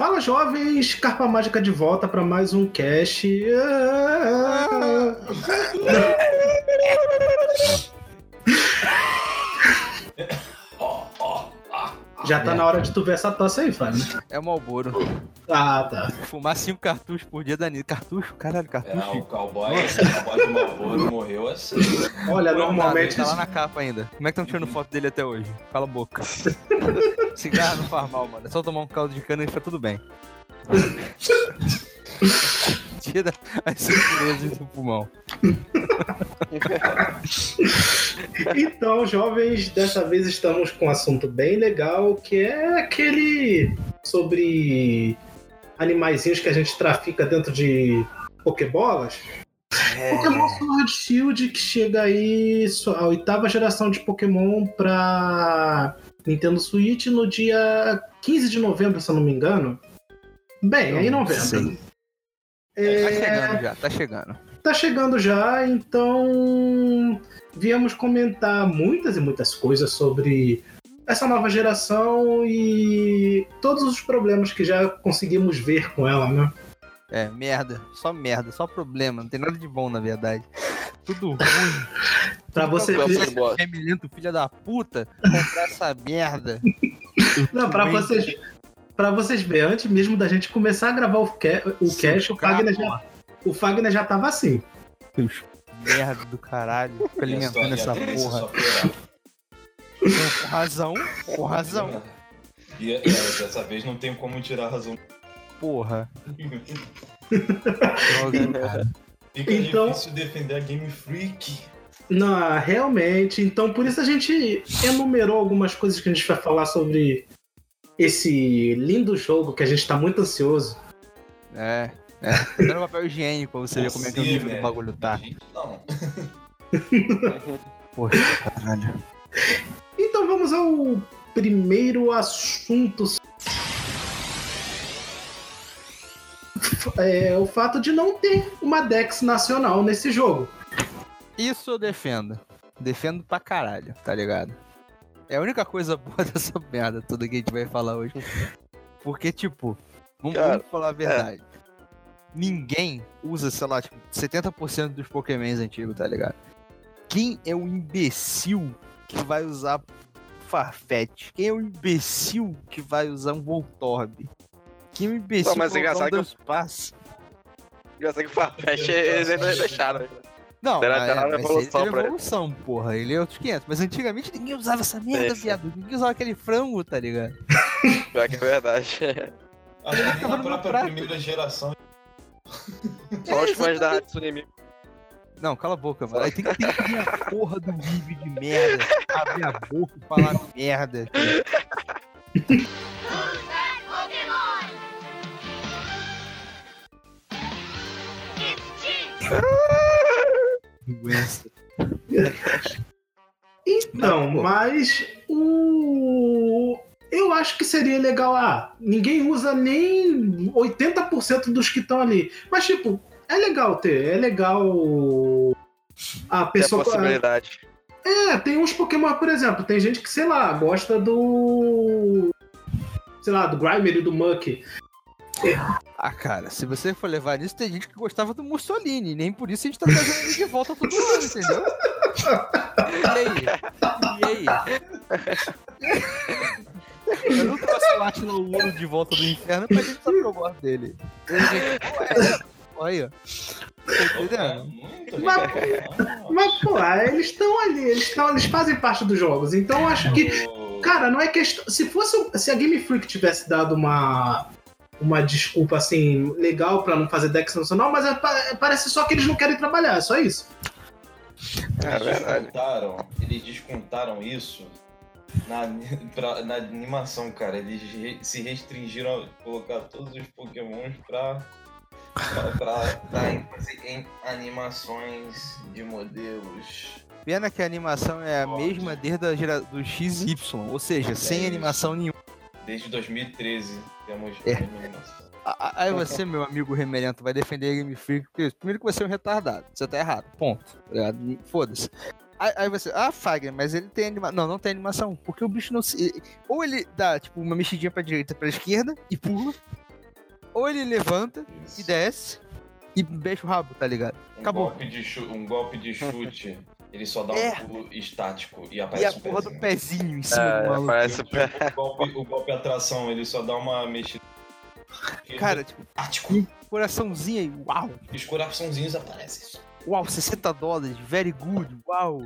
Fala jovens, Carpa Mágica de volta para mais um cast. Já tá na hora de tu ver essa tosse aí, Fábio. É o Malboro. Ah, tá. Fumar cinco cartuchos por dia da Cartucho? Caralho, cartucho. É, o cowboy, o cowboy de Malboro morreu assim. Olha, Não, normalmente. Tá lá na capa ainda. Como é que estão tirando foto dele até hoje? Cala a boca. Cigarro não faz mal, mano. É só tomar um caldo de cana e fica tudo bem. Tira as impurezas do pulmão. Então, jovens, dessa vez estamos com um assunto bem legal, que é aquele sobre animaizinhos que a gente trafica dentro de pokebolas. Pokémon Sword Shield que chega aí a oitava geração de Pokémon para Nintendo Switch no dia 15 de novembro, se eu não me engano. Bem, aí em novembro. É, Tá chegando já, tá chegando. tá chegando já, então viemos comentar muitas e muitas coisas sobre essa nova geração e todos os problemas que já conseguimos ver com ela, né? É, merda. Só merda, só problema. Não tem nada de bom, na verdade. Tudo ruim. Pra você Qual ver? Remilento, filha da puta, comprar essa merda. não, para vocês, para vocês verem, antes mesmo da gente começar a gravar o, ca o Sim, cast, o Fagner já, o Fagner já tava assim. Merda do caralho. Fica E alimentando essa é porra. piorar. Com razão, com razão. E, e dessa vez não tem como tirar a razão. Porra. Droga, cara. Fica Então- difícil defender a Game Freak. Não, realmente. Então, por isso a gente enumerou algumas coisas que a gente vai falar sobre esse lindo jogo que a gente tá muito ansioso. É. É. Dando papel higiênico pra você ver como é que é o nível do velho. bagulho tá. Gente, Não. Porra, caralho. Então vamos ao primeiro assunto. É o fato de não ter uma Dex nacional nesse jogo. Isso eu defendo. Defendo pra caralho, tá ligado? É a única coisa boa dessa merda toda que a gente vai falar hoje. Porque, tipo, vamos, Cara, vamos falar a verdade. Ninguém usa, sei lá, tipo, 70% dos Pokémons antigos, tá ligado? Quem é o imbecil que vai usar Farfetch? Quem é o imbecil que vai usar um Voltorb? Quem é o imbecil Pô, mas que vai usar um engraçado que Dunsparce? Engraçado que o Farfetch eles ainda deixaram. Não, mas, era uma mas evolução ele teve pra ele. evolução, porra. Ele é outros 500. Mas antigamente ninguém usava essa merda, Sim. viado. Ninguém usava aquele frango, tá ligado? Pior que é verdade. Tava na no própria primeira geração. Só os fãs da Hatsune Miku. Não, cala a boca, mano. Aí tem que, tem que vir a porra do vídeo de merda. Abrir a boca e falar merda. Doença. Então, Não, pô. mas o. Eu acho que seria legal. Ah, ninguém usa nem 80% dos que estão ali. Mas, tipo, é legal ter. É legal. A Tem a pessoa. possibilidade. É, tem uns Pokémon, por exemplo, tem gente que, sei lá, gosta do. Sei lá, do Grimer e do Muck. Ah, cara, se você for levar nisso, tem gente que gostava do Mussolini. Nem por isso a gente tá trazendo ele de volta todo ano, entendeu? E aí? E aí? Eu não trouxe o Atila de volta do inferno pra gente saber que eu gosto dele. Ele vem, "Pô, é, Olha. Tá entendendo? Muito Mas-. Mas, pô, eles estão ali, eles, estão, eles fazem parte dos jogos. Então eu acho que. Cara, não é questão. Se fosse. Se a Game Freak tivesse dado uma. Uma desculpa assim, legal pra não fazer Dex nacional, mas é pa- parece só que eles não querem trabalhar, é só isso. É Eles descontaram, eles descontaram isso na, pra- na animação, cara. Eles re- se restringiram a colocar todos os pokémons pra, pra, pra, pra ênfase em animações de modelos. Pena que a animação é a mesma desde a gera... do XY, ou seja, sem isso. animação nenhuma. Desde 2013 temos É. Aí você, meu amigo remelento, vai defender a Game Freak, porque primeiro que você é um retardado, você tá errado, ponto. tá? Foda-se. Aí, aí você, ah, Fagner, mas ele tem animação. Não, não tem animação, porque o bicho não se. Ou ele dá, tipo, uma mexidinha pra direita pra esquerda e pula, ou ele levanta e desce e mexe o rabo, tá ligado? Um Acabou. golpe de um golpe de chute, ele só dá um É. pulo estático e E aparece a um porra do pezinho. em cima do É, maluco. parece. O golpe, o golpe atração, ele só dá uma mexida. Cara, tipo, Tático. coraçãozinho aí, uau! E os coraçãozinhos aparecem. Uau, 60 dólares, very good, uau!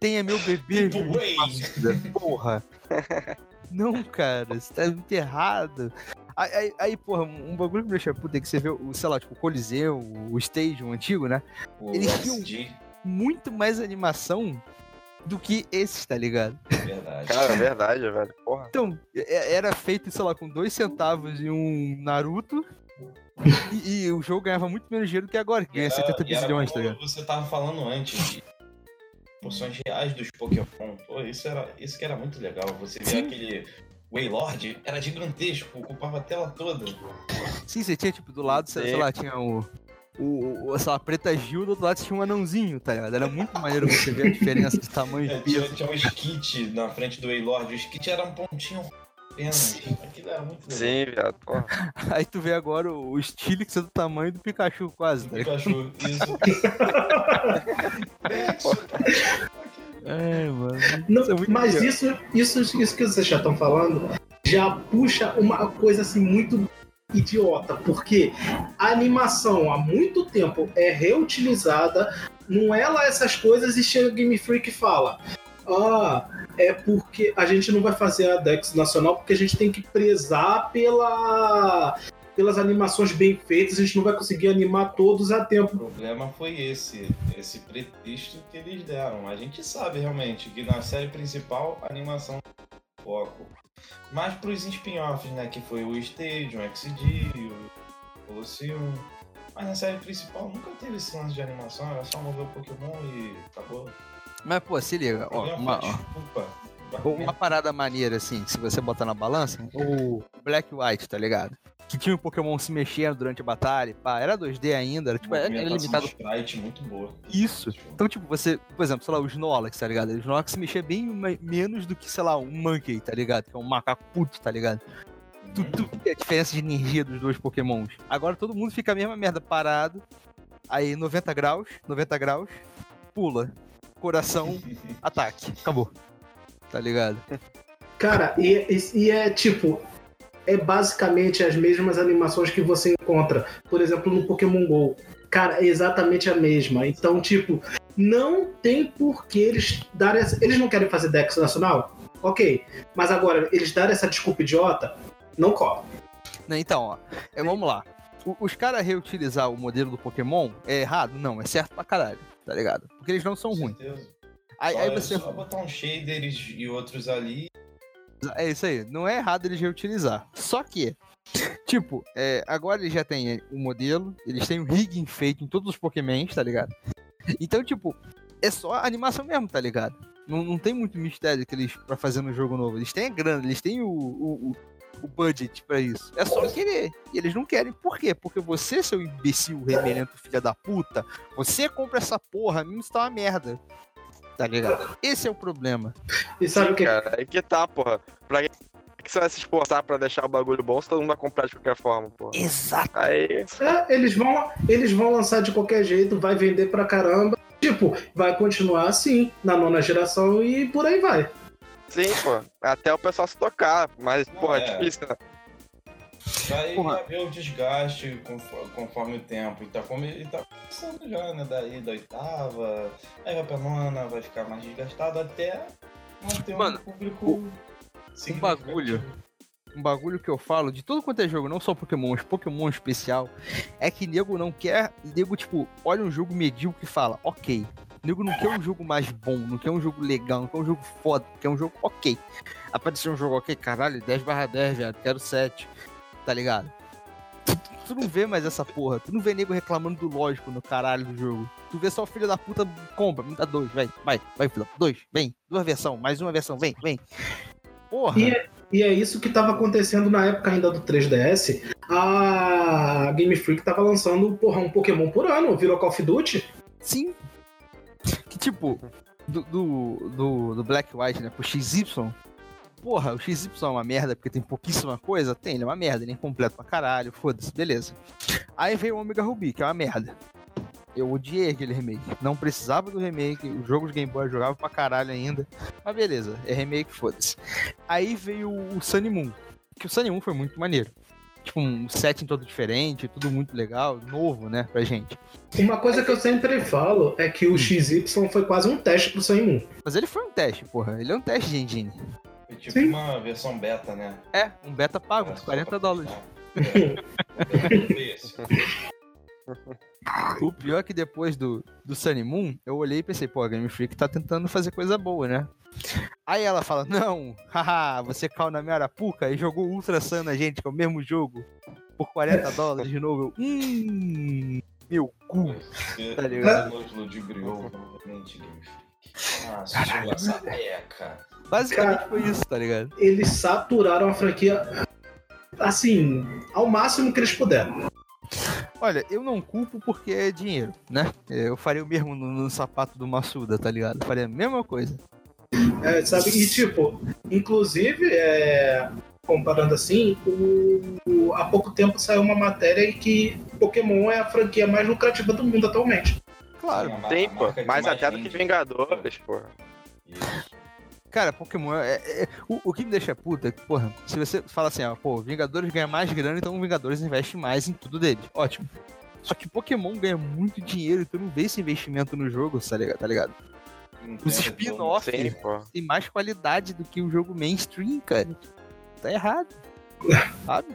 Tenha meu bebê, Tipo. Passuda, porra! Não, cara, você tá muito errado. Aí, aí, aí, porra, um bagulho que me deixa puta é que você vê, o, sei lá, tipo, o Coliseu, o Stage, o antigo, né? O Eles XG, Muito mais animação do que esses, tá ligado? verdade. Cara, é verdade, velho. Porra. Então, é- era feito, sei lá, com dois centavos e um Naruto. E, e o jogo ganhava muito menos dinheiro do que agora, que ganha E era- 70 e era bilhões, tá ligado? Você tava falando antes de porções reais dos Pokémon. Pô, isso, era, isso que era muito legal. Você vê Sim. aquele Waylord, era gigantesco, ocupava a tela toda. Sim, você tinha, tipo, do lado, sei, sei lá, tinha o. O, o, sei lá, Preta Gil, do outro lado tinha um anãozinho, tá ligado? Era muito maneiro você ver a diferença de tamanho É, tinha, tinha um skit na frente do Waylord. O skit era um pontinho apenas. Aquilo era muito legal. Sim, viado. Porra. Aí tu vê agora o, o Stilix é do tamanho do Pikachu, quase, tá ligado? Pikachu, isso. É, mano. Não, Isso é muito mas legal. isso, isso, isso que vocês já estão falando já puxa uma coisa assim muito idiota, porque a animação há muito tempo é reutilizada, não é lá essas coisas e chega o Game Freak e fala: Ah, é porque a gente não vai fazer a Dex Nacional porque a gente tem que prezar pela, pelas animações bem feitas, a gente não vai conseguir animar todos a O tempo. problema foi esse, esse pretexto que eles deram. A gente sabe realmente que na série principal a animação é o foco. Mas pros spin-offs, né? Que foi o Stage, o XD, o Colosseum. Mas na série principal nunca teve esse lance de animação, era só mover o Pokémon e acabou. Mas, pô, se liga, ó, uma, desculpa. uma parada maneira, assim, se você botar na balança, o Black White, tá ligado? Que tinha o Pokémon se mexendo durante a batalha, pá, era 2D ainda, era, tipo, era, era limitado de sprite muito boa. Isso. Então, tipo, você, por exemplo, sei lá, o Snorlax, tá ligado? O Snorlax se mexia bem me- menos do que, sei lá, um Monkey, tá ligado? Que é um macaco puto, tá ligado? Tu, tu vê a diferença de energia dos dois Pokémons. Agora todo mundo fica a mesma merda parado. Aí 90 graus, 90 graus, pula. Coração, ataque. Acabou. Tá ligado? Cara, e, e- e é tipo. É basicamente as mesmas animações que você encontra, por exemplo, no Pokémon GO. Cara, é exatamente a mesma. Então, tipo, não tem por que eles darem essa... Eles não querem fazer Dex Nacional? Ok. Mas agora, eles darem essa desculpa idiota, não cola. Né, Então, ó, é, vamos lá. O- os caras reutilizar o modelo do Pokémon é errado? Não, é certo pra caralho, tá ligado? Porque eles não são ruins. Aí, Só, aí é você. só botar uns shaders e outros ali. É isso aí, não é errado eles reutilizar. Só que, tipo, é, agora eles já têm o modelo, eles têm o rigging feito em todos os Pokémons, tá ligado? Então, tipo, é só animação mesmo, tá ligado? Não, não tem muito mistério que eles pra fazer no jogo novo. Eles têm a grana, eles têm o, o, o- o budget pra isso. É só querer. E eles não querem. Por quê? Porque você, seu imbecil remelento filha da puta, você compra essa porra, mesmo se tá uma merda. Tá ligado? Esse é o problema. E sabe o que? Cara, aí que tá, porra. Pra que que você vai se esforçar pra deixar o bagulho bom se todo mundo vai comprar de qualquer forma, porra? Exato. Aí. É, eles vão, eles vão lançar de qualquer jeito, vai vender pra caramba. Tipo, vai continuar assim, na nona geração e por aí vai. Sim, pô. Até o pessoal se tocar. Mas, Não, porra, é é. difícil, né? Vai Porra. haver o desgaste conforme, conforme o tempo. E tá, como, e tá começando já, né? Daí da oitava, aí vai pra nona, vai ficar mais desgastado até manter Mano, um público. significativo. bagulho. um bagulho que eu falo de tudo quanto é jogo, não só Pokémon, mas Pokémon especial, é que nego não quer. Nego, tipo, olha um jogo medíocre e fala, ok. Nego não quer um jogo mais bom, não quer um jogo legal, não quer um jogo foda, quer um jogo ok. Apareceu um jogo ok, caralho, 10 barra 10, velho, quero 7. Tá ligado? Tu, não vê mais essa porra. Tu não vê nego reclamando do lógico no caralho do jogo. Tu vê só o filho da puta compra, me dá dois, vai, vai, vai, filho. Dois, vem, duas versão, mais uma versão, vem, vem. Porra. E é, e é isso que estava acontecendo na época ainda do 3DS. A Game Freak tava lançando porra, um Pokémon por ano, virou Call of Duty. Sim. Que tipo, do, do, do, do Black White, né, pro XY, porra, o XY é uma merda porque tem pouquíssima coisa? Tem, ele é uma merda, ele é incompleto pra caralho, foda-se, beleza. Aí veio o Omega Ruby, que é uma merda. Eu odiei aquele remake. Não precisava do remake, o jogo de Game Boy eu jogava pra caralho ainda. Mas beleza, é remake, foda-se. Aí veio o Sunny Moon, que o Sunny Moon foi muito maneiro. Tipo, um setting todo diferente, tudo muito legal, novo, né, pra gente. Uma coisa que eu sempre falo é que o XY foi quase um teste pro Sun Moon. Mas ele foi um teste, porra. Ele é um teste de engine. Foi tipo Sim. uma versão beta, né? É, um beta pago, só 40 pra dólares. É. O pior é que depois do, do Sunny Moon, eu olhei e pensei, pô, a Game Freak tá tentando fazer coisa boa, né? Aí ela fala, não, haha, você caiu na minha arapuca e jogou Ultra Sun na gente, que é o mesmo jogo, por 40 dólares de novo. Eu, hum, meu cu. Você Tá ligado? nos ludibriou novamente, Game Freak. Ah, sua sapeca. Basicamente Cara. foi isso, tá ligado? Eles saturaram a franquia assim, ao máximo que eles puderam. Olha, eu não culpo porque é dinheiro, né? Eu faria o mesmo no, no sapato do Massuda, tá ligado? Eu faria a mesma coisa. É, sabe? E tipo, inclusive, é, comparando assim, o- o- há pouco tempo saiu uma matéria em que Pokémon é a franquia mais lucrativa do mundo atualmente. Claro. Tem, pô. Mais até do que. Vingadores, pô. Isso. Cara, Pokémon é, é- o, o que me deixa puta é que, porra, se você fala assim, ó, pô, Vingadores ganha mais grana, então Vingadores investe mais em tudo dele. Ótimo. Só que Pokémon ganha muito dinheiro e tu não vê esse investimento no jogo, tá ligado? Tá ligado? Os tem spin-off Sim, pô. tem mais qualidade do que o jogo mainstream, cara. Tá errado. Sabe?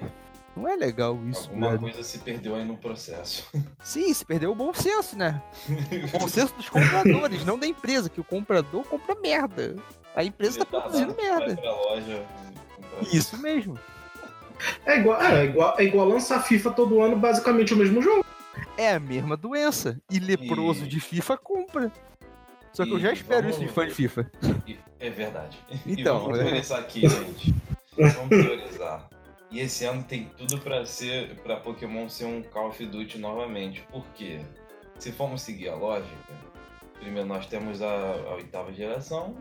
Não é legal isso, Alguma velho. coisa se perdeu aí no processo. Sim, se perdeu o bom senso, né? O bom senso dos compradores, não da empresa, que o comprador compra merda. A empresa tá produzindo merda. Loja, comprar. Isso mesmo. É igual, é, igual, é igual lançar FIFA todo ano, basicamente o mesmo jogo. É a mesma doença. E leproso E- de FIFA compra. Só que eu E já espero vamos- isso de fã de FIFA. É verdade. Então, e vamos é. priorizar aqui, gente. Vamos priorizar. E esse ano tem tudo pra ser para Pokémon ser um Call of Duty novamente. Por quê? Se formos seguir a lógica, primeiro nós temos a, a oitava geração.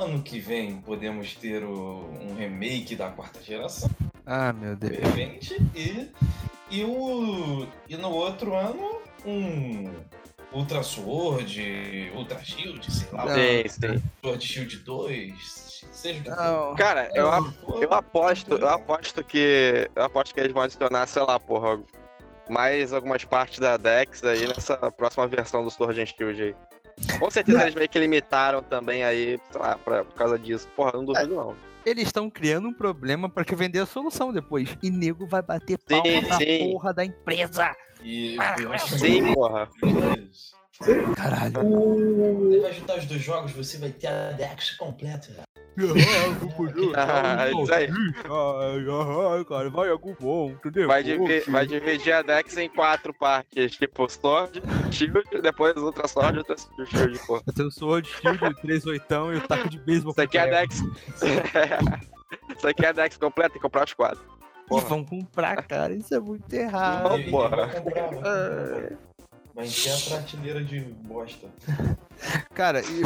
Ano que vem podemos ter o- um remake da quarta geração, Ah, meu de Deus. repente, e, e, o, e no outro ano um Ultra Sword, Ultra Shield, sei lá, Não. Sim, sim. Sword Shield 2, seja o que for. Não. Cara, eu, ap- eu aposto, eu aposto que. Eu aposto que eles vão adicionar, sei lá, porra, mais algumas partes da Dex aí nessa próxima versão do Sword and Shield aí. Com certeza eles meio que limitaram também aí, sei lá, pra, por causa disso. Porra, eu não duvido não. Eles estão criando um problema pra te vender a solução depois. E nego vai bater palma Sim, sim. porra da empresa. E Ah, Sim, porra. Caralho. O... Você vai juntar os dois jogos, você vai ter a Dex completa. já. Ah, isso aí. Ai, cara, vai algo bom, entendeu? Vai, divi- vai dividir a Dex em quatro partes, tipo Sword, Shield, depois Ultra Sword, Ultra Shield, pô. Ter o Sword, Shield, 3 oitão e o taco de beisebol. Isso aqui é a Dex. Isso aqui é a Dex completa, tem que comprar os quatro. E Porra. vão comprar, cara. Isso é muito errado. Não, E- e porra. Vai. Vai encher a prateleira de bosta. Cara, e...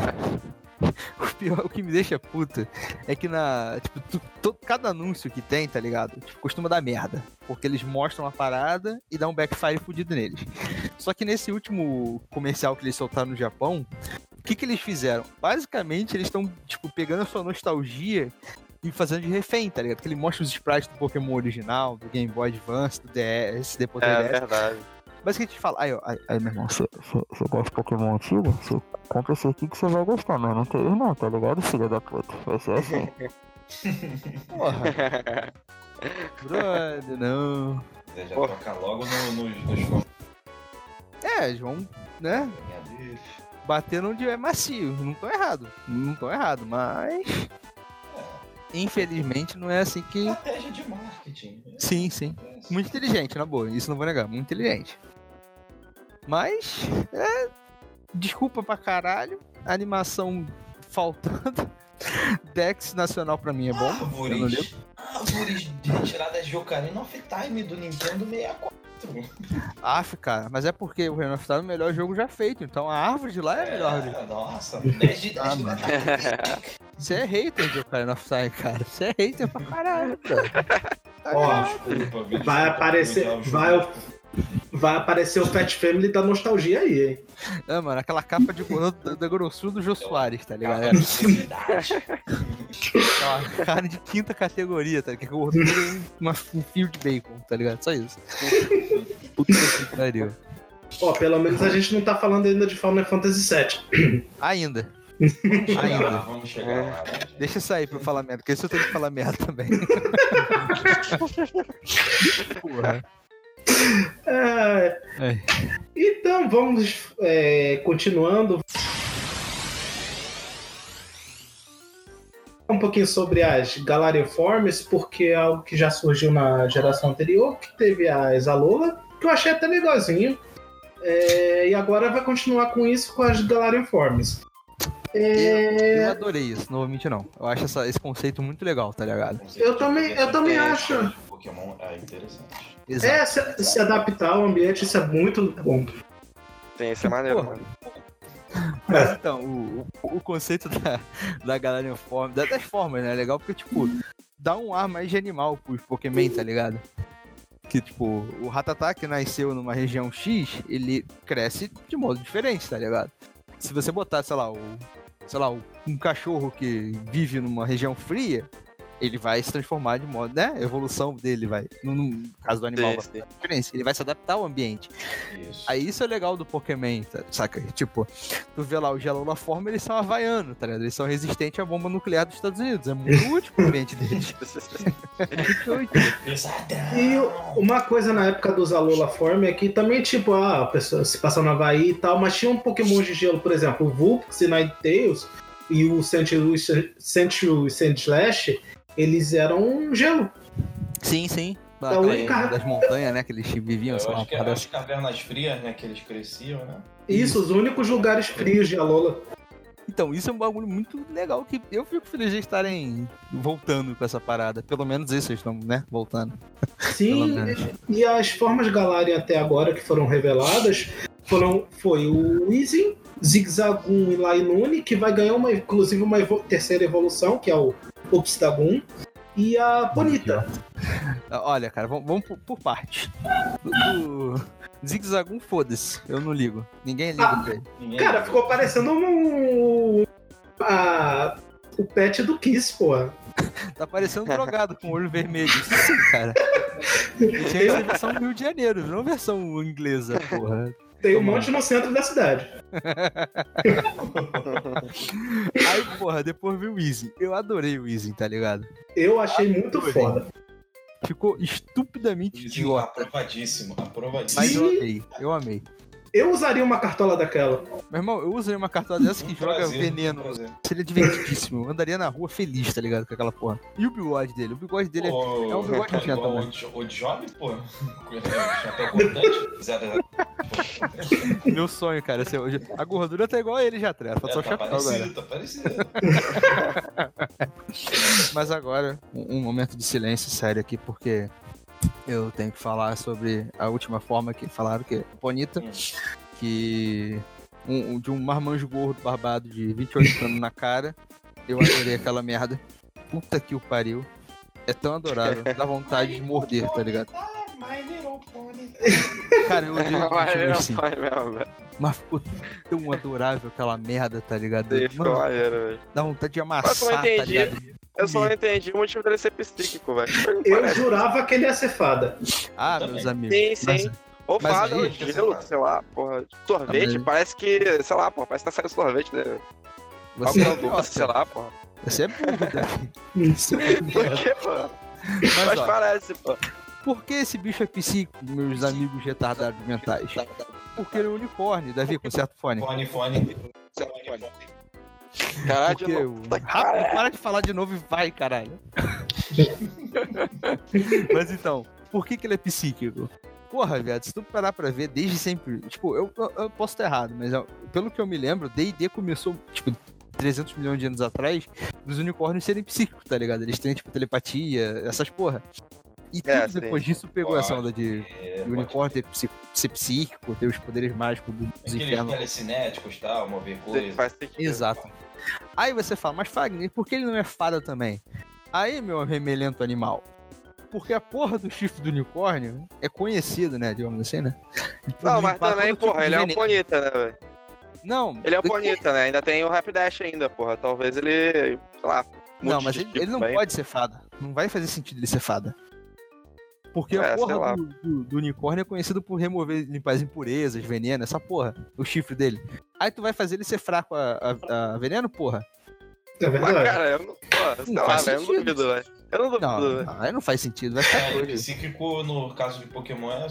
o pior, o que me deixa puta é que na. Tipo, tu- to- cada anúncio que tem, tá ligado? Tipo, costuma dar merda. Porque eles mostram a parada e dá um backfire fudido neles. Só que nesse último comercial que eles soltaram no Japão, o que, que eles fizeram? Basicamente, eles estão, tipo, pegando a sua nostalgia e fazendo de refém, tá ligado? Que ele mostra os sprites do Pokémon original, do Game Boy Advance, do DS, depois do É DS. verdade. Basicamente fala, aí, ó, aí, aí, meu irmão, você você gosta de Pokémon antigo? Você compra esse aqui que você vai gostar, mas não tem erro não, tá ligado, filha da puta? Vai ser assim. Porra, brother, não. Você já Porra. toca logo no, nos, nos fãs É, João, né? Bater onde é macio. Não tô errado. Não tô errado, mas. Infelizmente não é assim que. Estratégia de marketing. Sim, sim. É, Muito inteligente, na boa. Isso não vou negar. Muito inteligente. Mas. É. Desculpa pra caralho. Animação faltando. Dex nacional pra mim é bom. Árvores, árvores de retiradas de Ocarina of Time do Nintendo 64. Aff, cara. Mas é porque o Renan tá é o melhor jogo já feito. Então a árvore de lá é a melhor. É, nossa, 10 de 10 Ah. Você é hater de Ocarina of Time, cara. Você é hater pra caralho, cara. Ó, Desculpa, bicho, vai aparecer. Vai, vai aparecer o Fat Family da nostalgia aí, hein? É, mano, aquela capa de da, da grossura do Jô Soares, tá ligado? Aquela carne de quinta categoria, tá ligado? Que é gordura e uma, um fio de bacon, tá ligado? Só isso. Puta que pariu. Ó, pelo menos a gente não tá falando ainda de Final Fantasy VII. Ainda. Vamos chegar Ainda. lá, vamos chegar lá. né? Deixa eu sair pra eu falar merda, porque isso eu tenho que falar merda também. Porra. É, É. Então vamos é, continuando. Um pouquinho sobre as Galarian Forms, porque é algo que já surgiu na geração anterior, que teve a Exalola, que eu achei até legalzinho. É, e agora vai continuar com isso com as Galarian Forms. É, Eu adorei isso, novamente não. Eu acho essa- esse conceito muito legal, tá ligado? Eu também- eu também acho. de Pokémon é interessante. Exato. é se, se adaptar ao ambiente, isso é muito bom. Sim, isso é maneiro, mano. Mas então, o, o, o conceito da, da Galarian Form, da- das formas, né? É legal porque, tipo, dá um ar mais de animal pros Pokémon, tá ligado? Que, tipo, o Rattata que nasceu numa região X, ele cresce de modo diferente, tá ligado? Se você botar, sei lá, o, sei lá, um cachorro que vive numa região fria, ele vai se transformar de modo, né? A evolução dele vai, no, no caso do animal, Sim. Ele vai se adaptar ao ambiente. Isso. Aí isso é legal do Pokémon, tá? saca? Tipo, tu vê lá o Gelo forma, eles são havaianos, tá ligado? Eles são resistentes à bomba nuclear dos Estados Unidos. É muito útil pro ambiente deles. É muito útil. Pesadão. E uma coisa na época dos Alola Form é que também, tipo, ah, a pessoa se passa no Havaí e tal, mas tinha um Pokémon de gelo, por exemplo, o Vulpix e Ninetales e o Sentry Sentry Sandslash, eles eram gelo. Sim, sim. É a Daquela- única- Das montanhas, né? Que eles viviam, Eu acho que as cavernas frias, né, que eles cresciam, né? Isso, os únicos lugares frios de Alola. Então, isso é um bagulho muito legal que eu fico feliz de estarem voltando com essa parada. Pelo menos isso, eles estão, né? Voltando. Sim, e as formas Galarian até agora que foram reveladas foram, foi o Weezing, Zigzagoon e Lainune, que vai ganhar uma, inclusive uma evo- terceira evolução, que é o Obstagoon, e a Bonita. Olha, cara, vamos, vamos por, por parte. Do, do Zigzagoon, foda-se. Eu não ligo. Ninguém liga Ah. pra ele. Ninguém Cara, ficou parecendo um. a- o pet do Kiss, porra. Tá parecendo um drogado com olho vermelho. Isso sim, cara. Tinha essa versão do Rio de Janeiro, não versão inglesa, porra. Tem um monte no centro da cidade. Aí, porra, depois veio o Easy. Eu adorei o Easy, tá ligado? Eu achei muito foda. Ficou estupidamente Dizem idiota. aprovadíssimo, aprovadíssimo. Mas eu amei, eu amei. Eu usaria uma cartola daquela. Meu irmão, eu usei uma cartola dessa que Um joga prazer, veneno. um prazer. Seria divertidíssimo. Eu andaria na rua feliz, tá ligado? Com aquela porra. E o bigode dele? O bigode dele é. Pô, é um bigode nojento igual também. O, Jo- o Job, pô. Chapéu cortante. Zero, zero. Meu sonho, cara. hoje- A gordura tá igual a ele já, tá? Falta só É, o tá chapéu agora. parecido, tá parecido. Mas agora, um, um momento de silêncio sério aqui, porque eu tenho que falar sobre a última forma que falaram que é Bonita, Hum. que um, de um marmanjo gordo barbado de 28 anos na cara. Eu adorei aquela merda. Puta que o pariu. É tão adorável, dá vontade de morder, tá ligado? Cara, eu odeio Mas assim, mas ficou tão adorável aquela merda, tá ligado? Mano, dá vontade de amassar, tá ligado? Eu só não entendi o motivo dele ser psíquico, velho. Eu Parece. jurava que ele ia ser fada. Ah, Também. meus amigos. Sim, sim. mas- Ou Mas fada, ou gelo, sei lá, porra. Sorvete, Mas- parece que, sei lá, porra, parece que tá saindo sorvete, né? Você é doce, sei lá, porra. Você é burro, Davi. Você é Por quê, porra? Mas, Mas ó, parece, pô. por que esse bicho é psíquico, meus amigos retardados mentais? Porque ele é um unicórnio, Davi, com certo fone. Fone, fone. Caralho, Porque que Rápido, para de falar de novo e vai, caralho. Mas então, por que, que ele é psíquico? Porra, viado, se tu parar pra ver, desde sempre. Tipo, eu, eu, eu posso estar errado, mas ó, pelo que eu me lembro, DD começou, tipo, 300 milhões de anos atrás, dos unicórnios serem psíquicos, tá ligado? Eles têm, tipo, telepatia, essas porra. E É, tudo sim. depois disso pegou essa onda de, de unicórnio ter ser psíquico, ter os poderes mágicos do- dos Aqueles infernos. telecinéticos e tal, mover Sim, coisa. Faz sentido. Exato. Aí você fala, mas Fagner, por que ele não é fada também? Aí, meu remelento animal. Porque a porra do chifre do unicórnio é conhecido, né? Digamos assim, né? Não, mas também, tipo porra, ele é um veneno. bonita, né, velho? Não, Ele é um do que- bonita, né? Ainda tem o Rapidash ainda, porra. Talvez ele, sei lá, Não, mas ele, tipo ele não bem. pode ser fada. Não vai fazer sentido ele ser fada. Porque É, a porra do, do- do unicórnio é conhecido por remover, limpar as impurezas, veneno, essa porra. O chifre dele. Aí tu vai fazer ele ser fraco a, a- a veneno, porra? É Mas, verdade. cara, eu não, pô, sei Não lá, faz velho, eu não sentido. duvido, velho. Eu não duvido, Não, velho. não, aí não faz sentido. Vai ficar É, doido. psíquico no caso de Pokémon é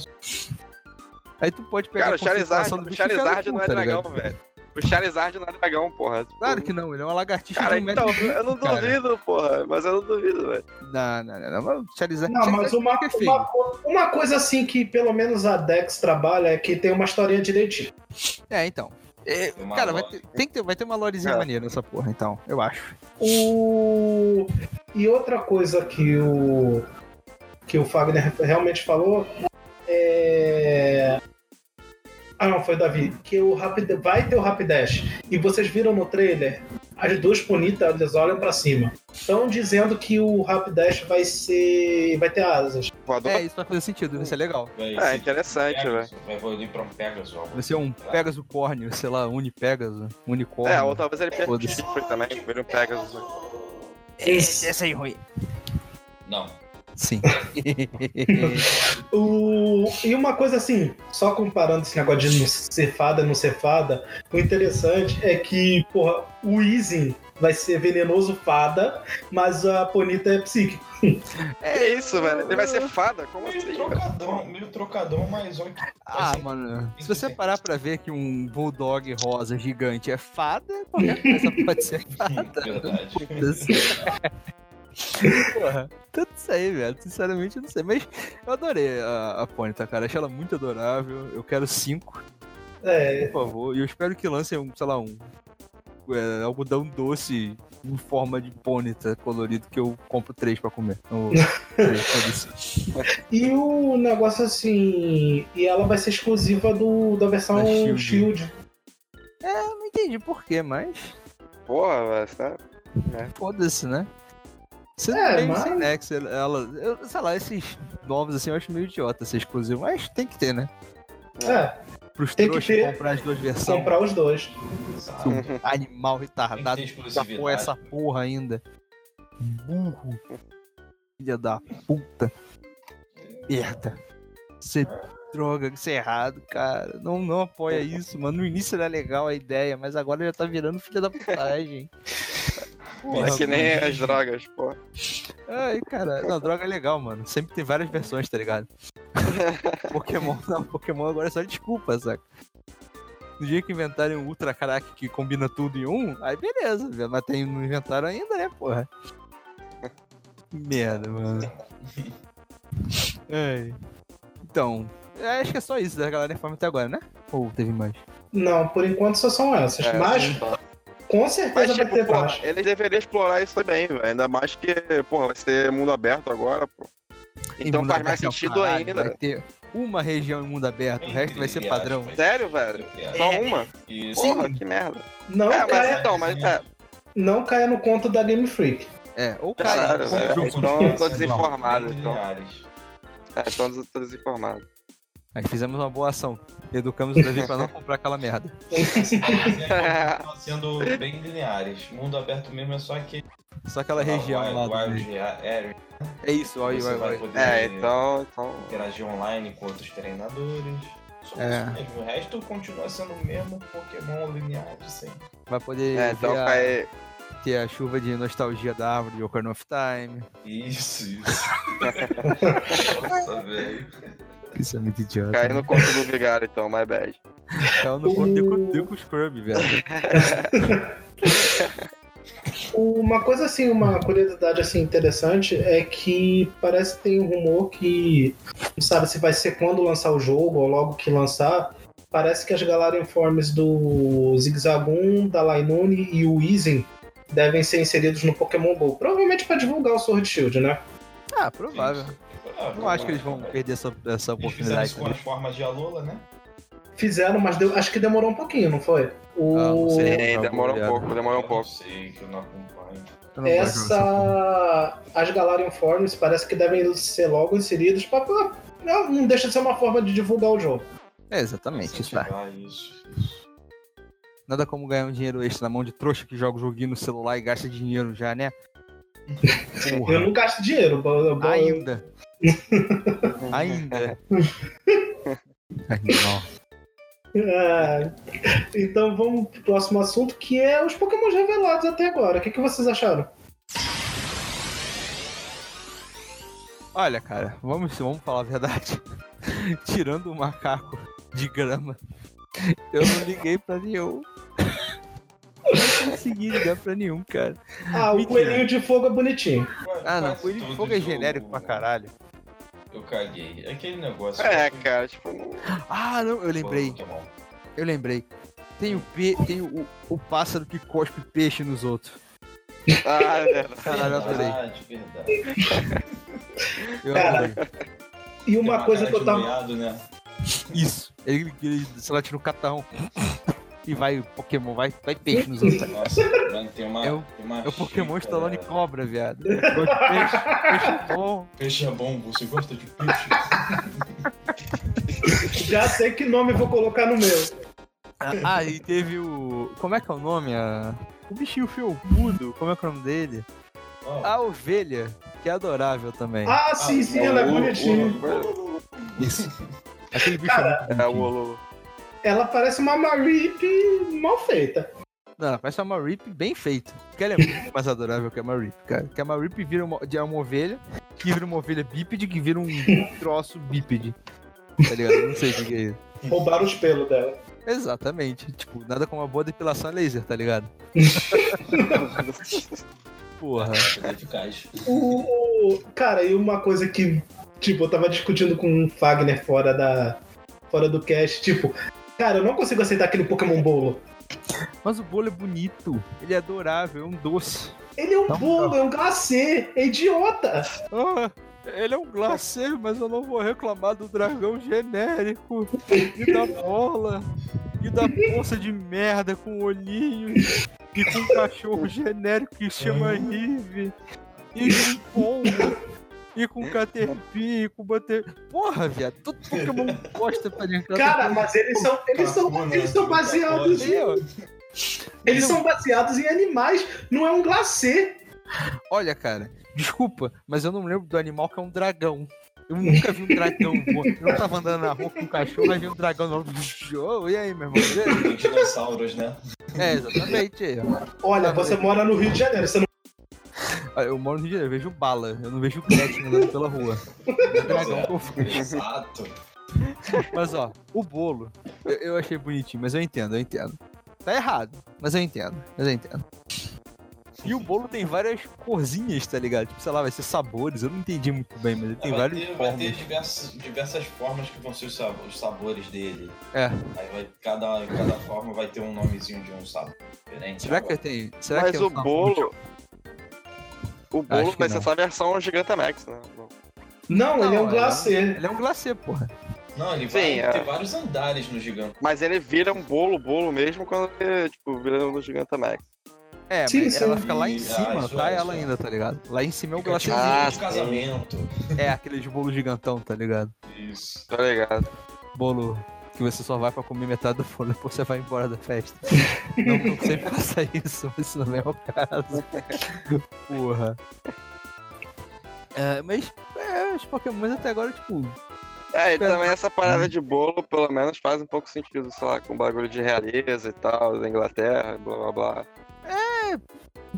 Aí tu pode pegar Cara, a o Charizard, do e Charizard cu, não é tá dragão, ligado? velho. O Charizard não é dragão, porra. Tipo, Claro que não, ele é uma lagartixa Cara, de um metro então, eu não cara. duvido, porra. Mas eu não duvido, velho. Não, não, não, não. mas o Charizard, Não, mas Charizard uma, é uma, uma coisa assim que pelo menos a Dex trabalha é que tem uma historinha direitinho. É, então. É, cara, vai ter, tem que ter, vai ter uma lorezinha É. maneira nessa porra, então, eu acho. O... E outra coisa que o que o Fagner realmente falou é. Ah, não, foi o Davi. Que o Rapid... vai ter o Rapidash. E vocês viram no trailer, as duas bonitas, elas olham pra cima. Estão dizendo que o Rapidash vai ser. vai ter asas. Voador. É, isso vai fazer sentido, vai ser legal. Vai É, interessante, velho. Vai evoluir pra um Pegasus. ó. Vai ser um Pegasus Córneo, sei lá, Unipegasus, Unicórnio. É, ou talvez ele perca o também, vira um Pegasus. né? Esse, esse aí é ruim. Não. Sim. O... E uma coisa assim, só comparando esse negócio de não ser fada não ser fada, o interessante é que, porra, o Izin vai ser venenoso fada, mas a Ponita é psíquico. É isso, velho. Ele vai ser fada? Como Meio assim, velho? trocadão, meio trocadão, mas olha ah, Assim, mano, se você parar pra ver que um Bulldog rosa gigante é fada, qualquer coisa pode ser fada. verdade. Porra, tudo isso aí, velho. Sinceramente, eu não sei. Mas eu adorei a, a Ponyta, cara. Achei ela muito adorável. Eu quero cinco, É, por favor. E eu espero que lancem, um, sei lá, um é, algodão doce em forma de Ponyta colorido que eu compro três pra comer. Ou, três, foda-se. e o negócio assim. E ela vai ser exclusiva do, da versão Da Shield. Shield. eu não entendi porquê, mas Porra, velho. Sério. foda-se, né? Você É, tem mas- sem Nex, ela, eu, sei lá, esses novos assim eu acho meio idiota ser exclusivo, mas tem que ter, né? É, Pros Tem que ter. comprar as duas versões. comprar os dois. Uhum. Animal retardado. Tem que ter Sacou exclusividade. essa porra ainda. Burro. Filha da puta. Merda. Você droga, isso é errado, cara. Não, não apoia isso, mano. No início era legal a ideia, mas agora já tá virando filha da putagem. Porra, É que nem mano. as drogas, pô. Ai, cara. Não, droga é legal, mano. Sempre tem várias versões, tá ligado? Pokémon não. Pokémon agora é só desculpa, saca? No dia que inventarem um Ultra Crack que combina tudo em um, aí beleza. Mas tem, não inventaram ainda, né, porra? Merda, mano. Ai. Então, eu acho que é só isso da galera informa até agora, né? Ou teve mais? Não, por enquanto só são essas. É, mas sim. com Mas, certeza vai tipo, ter porra, eles deveriam explorar isso também, velho. Ainda mais que, porra, vai ser mundo aberto agora, pô. Então faz mais é sentido caralho, ainda. Vai ter uma região em mundo aberto, o resto vai ser padrão. Sério, velho? É. Só uma? Isso. Porra, que merda. Não, é, mas caia, então, mas é. não caia no conto da Game Freak. É, ou Caralho, Então eu tô desinformado, então. É, tô desinformado. Aí fizemos uma boa ação. Educamos o Davi pra não comprar aquela merda. Sendo bem lineares. Mundo aberto mesmo é só aquele. Só aquela região lá do Wild meio. Area. É isso, olha, Você vai poder É, então. então... interagir online com outros treinadores. Só É. isso mesmo. O resto continua sendo o mesmo Pokémon linear de sempre. Vai poder É, então ver a- ter a chuva de nostalgia da árvore de Ocarina of Time. Isso, isso. Nossa, velho. Isso é muito idiota. Cai no conto do vigário, então, my bad. Caiu no cu- com o Scrub, velho. Uma coisa assim, uma curiosidade assim interessante é que parece que tem um rumor que não sabe se vai ser quando lançar o jogo ou logo que lançar. Parece que as Galarian Forms do Zigzagoon, da Lainune e o Weezing devem ser inseridos no Pokémon GO. Provavelmente para divulgar o Sword Shield, né? Ah, provável. Ah, Não acho que eles vão perder essa, essa Eles fizeram oportunidade. isso com as formas de Alola, né? Fizeram, mas deu- acho que demorou um pouquinho, não foi? O... Ah, não sei. Sim, demora um pouco, demora um Eu pouco. sei, que eu não acompanho. Eu essa. As Galarian Forms parece que devem ser logo inseridas pra. pra- Não, não deixa de ser uma forma de divulgar o jogo. É, exatamente, isso tá. Isso, isso. Nada como ganhar um dinheiro extra na mão de trouxa que joga o joguinho no celular e gasta dinheiro já, né? Porra. Eu não gasto dinheiro. eu- bo- Ainda. Ainda. Então vamos pro próximo assunto, que é os Pokémon revelados até agora. O que, que vocês acharam? Olha, cara, vamos, vamos falar a verdade. Tirando o macaco de grama, eu não liguei pra nenhum. Não consegui ligar pra nenhum, cara. Ah, o Mentira. coelhinho de fogo é bonitinho. Ah, não, Quase coelho de fogo é genérico pra caralho. Eu caguei. Aquele negócio. É, que- cara, tipo. Ah, não, eu lembrei, eu lembrei. Tem o, pe... tem o, o pássaro que cospe peixe nos outros. Ah, é verdade. Caralho, eu adorei. Verdade, verdade. Eu Cara. E uma coisa que eu tava. né? Isso. Ele, ele sei lá, tira o catão. E vai o Pokémon, vai, vai peixe nos outros. Nossa, mano, tem uma. É o- tem uma É o Pokémon xícara. Stallone Cobra, viado. Eu gosto de peixe, peixe bom. Peixe é bom, você gosta de peixe? Já sei que nome eu vou colocar no meu. Ah, e teve o. Como é que é o nome? A... O bichinho felpudo, como é que é o nome dele? Ó, A ovelha, que é adorável também. Ah, sim, sim, ela é o- bonitinha. Isso. Aquele bicho Cara, é muito É o Olo. Ela parece uma Marip mal feita. Não, parece uma Marip bem feita. Porque ela é muito mais adorável que a Marip, cara. Porque a Marip vira uma, é uma ovelha, que vira uma ovelha bípede, que vira um troço bípede. Tá ligado? Não sei o que que é isso. Roubaram os pelos dela. Exatamente. Tipo, nada como uma boa depilação laser, tá ligado? Porra. o- cara, e uma coisa que, tipo, eu tava discutindo com o Fagner fora da. fora do cast, tipo, cara, eu não consigo aceitar aquele Pokémon bolo. Mas o bolo é bonito. Ele é adorável, é um doce. Ele é um Não, bolo, é um glacê, é idiota. Ah, ele é um glacê, mas eu não vou reclamar do dragão genérico. E da bola. E da poça de merda com olhinhos. E com um cachorro genérico que chama Rive. E com pombo. E com Caterpie, e com Butter... Porra, viado, todo Pokémon gosta pra dentro. Cara, mas eles são. Eles são, eles são baseados em. Eles são baseados em animais, não é um glacê. Olha, cara, desculpa, mas eu não lembro do animal que é um dragão. Eu nunca vi um dragão voando. Eu não tava andando na rua com um cachorro, aí vi um dragão no oh, E aí, meu irmão? Dinossauros, né? É, exatamente. Olha, você mora no Rio de Janeiro, você não. Eu moro no Rio de Janeiro, eu vejo bala, eu não vejo Gretchen andando pela rua. É dragão. Exato. Mas ó, o bolo, eu, eu achei bonitinho, mas eu entendo, eu entendo. Tá errado, mas eu entendo, mas eu entendo. E o bolo tem várias corzinhas, tá ligado? Tipo, sei lá, vai ser sabores, eu não entendi muito bem, mas ele tem vai, várias ter, vai formas. ter diversas, diversas formas que vão ser os sab- os sabores dele. É. Aí vai, cada, cada forma vai ter um nomezinho de um sabor diferente. Será que tem. Será Mas que o tem um- bolo. O bolo vai ser não. só a versão Gigantamax, né? Não, ele é um Não, glacê. Ele é um glacê, porra. Não, ele Sim, vai é. ter vários andares no gigante. Mas ele vira um bolo, bolo mesmo quando ele, tipo, vira no Gigantamax. É, Sim, mas sim. ela fica lá em Ah, cima, isso tá? é, ela é. ainda, tá ligado? Lá em cima é o Fica glacê. tipo Ah, de sim. casamento. É, aqueles bolo gigantão, tá ligado? Isso. Tá ligado? Bolo que você só vai pra comer metade do bolo, depois você vai embora da festa. não que eu sempre faça isso, mas isso não é o caso. Porra. É, mas é, os Pokémon até agora, tipo, É, e também essa parada de bolo, pelo menos, faz um pouco sentido, sei lá, com bagulho de realeza e tal, da Inglaterra, blá blá blá.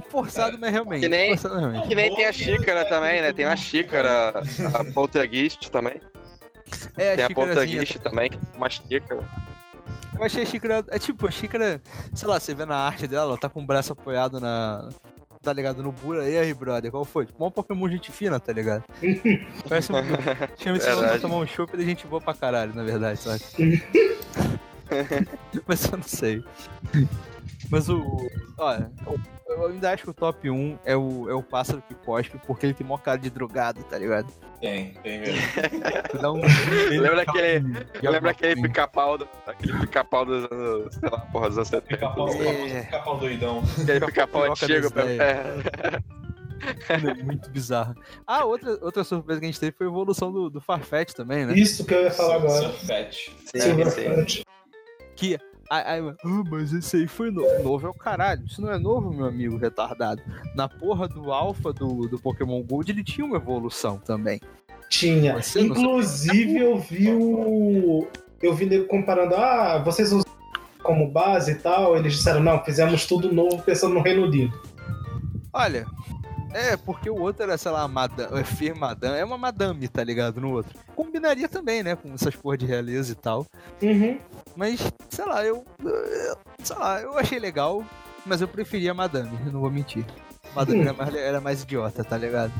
forçado, mas realmente. Que nem- forçado, mas realmente. Que nem tem a xícara também, né? Tem uma xícara, a poltergeist também. É, Tem a a xícarazinha. poltergeist também, uma xícara. Eu achei a xícara. É tipo, a xícara. Sei lá, você vê na arte dela, ela tá com o braço apoiado na. Tá ligado? No Bura. E aí, brother, qual foi? Tipo, um Pokémon gente fina, tá ligado? Parece um. Chama esse nome pra tomar um chopp de gente boa pra caralho, na verdade, sabe? Mas eu não sei. Mas o. Olha, eu- ainda acho que o top 1 é o, é o pássaro que cospe, porque ele tem mó cara de drogado, tá ligado? Tem, tem mesmo. Um- Lembra aquele- de Lembra aquele alguma pica-pau do, aquele pica-pau dos anos, sei lá, porra, dos anos 70. Pica-pau É. pica-pau doidão. Aquele pica-pau antigo. É. é muito bizarro. Ah, outra, outra surpresa que a gente teve foi a evolução do, do Farfetch também, né? Isso que eu ia falar agora. Surfete. Sim, sim. Que. Aí, ah, mas esse aí foi novo. Novo é o caralho. Isso não é novo, meu amigo retardado. Na porra do alpha do, do Pokémon Gold, ele tinha uma evolução também. Tinha. Você Inclusive, eu vi o. Eu vi nego comparando, ah, vocês usam como base e tal. Eles disseram, não, fizemos tudo novo pensando no Reino Unido. Olha, é, porque o outro era, sei lá, madame, é Fir Madame, é uma madame, tá ligado, no outro. Combinaria também, né, com essas porra de realeza e tal. Uhum. Mas, sei lá, eu, eu- sei lá, eu achei legal, mas eu preferia madame, não vou mentir. Madame era, mais, era mais idiota, tá ligado?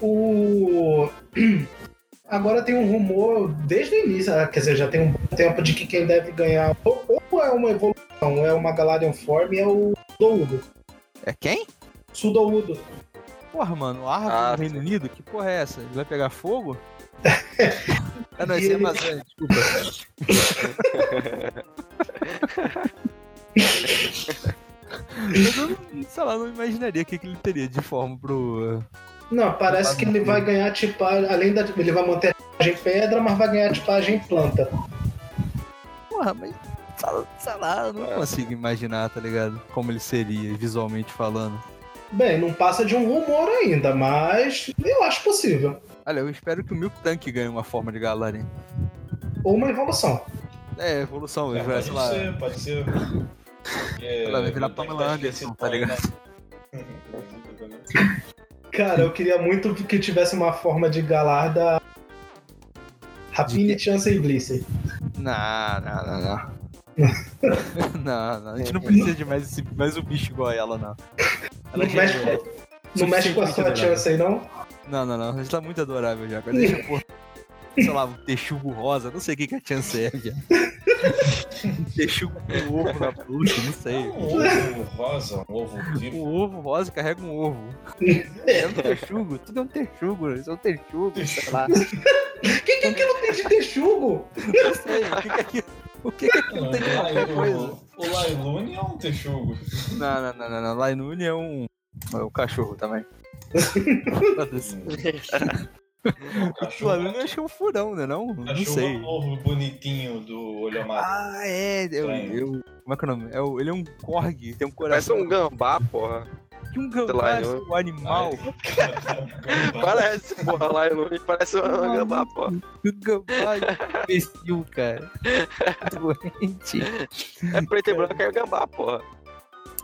O. Agora tem um rumor desde o início, ah, quer dizer, já tem um tempo de que quem deve ganhar ou, ou é uma evolução, é uma Galarian Form, é o Sudoudo. É quem? Sudoudo. Porra, mano, o árvore Ah, do Reino Unido? Que porra é essa? Ele vai pegar fogo? ah, não, esse é Amazônia, desculpa. Mas eu não, sei lá, não imaginaria o que, que ele teria de forma pro. Não, parece que ele vai ganhar tipagem, além da. Ele vai manter a tipagem pedra, mas vai ganhar tipagem planta. Porra, mas. sei lá- Sei lá, eu não É. consigo imaginar, tá ligado? Como ele seria, visualmente falando. Bem, não passa de um rumor ainda, mas eu acho possível. Olha, eu espero que o Milk Tank ganhe uma forma de Galarian. Ou uma evolução. É, evolução, É, pode sei lá. ser, pode ser. Porque Ela vai virar Pamela tá Anderson, esquecido tá ligado? Cara, eu queria muito que tivesse uma forma de galar da Rapine, Chance e Blissey. Não, não, não, não. não, não, a gente não precisa de mais, esse, mais um bicho igual a ela, não. Ela Não já mexe, é- não mexe com a sua adorável. chance aí, não? Não, não, não. A gente tá muito adorável já. Agora deixa por. Sei lá, um texugo rosa. Não sei o que, que a chance é. Um texugo com ovo na fruta, não sei. Um ovo rosa, um ovo vivo. Um ovo rosa carrega um ovo. É. É um texugo, tudo é um texugo. Isso é um texugo, sei lá. O que, que aquilo tem de texugo? Não sei. O que, que é aquilo? O que, que aquilo tem de qualquer coisa? O, Lailune é um texugo. Não, não, não, não. não. Lainune é um. É um cachorro também. O eu acho que é um furão, né? Não, não cachorro sei. novo bonitinho do olho amarelo. Ah, é. Eu, eu, como é que é o nome? É o- ele é um corgi, tem um Parece coração. um gambá, porra. Que um gambá, eu- um animal. Parece, porra, lá em parece um gambá, porra. Um gambá imbecil, cara. Doente. É preto e branco, é gambá, porra.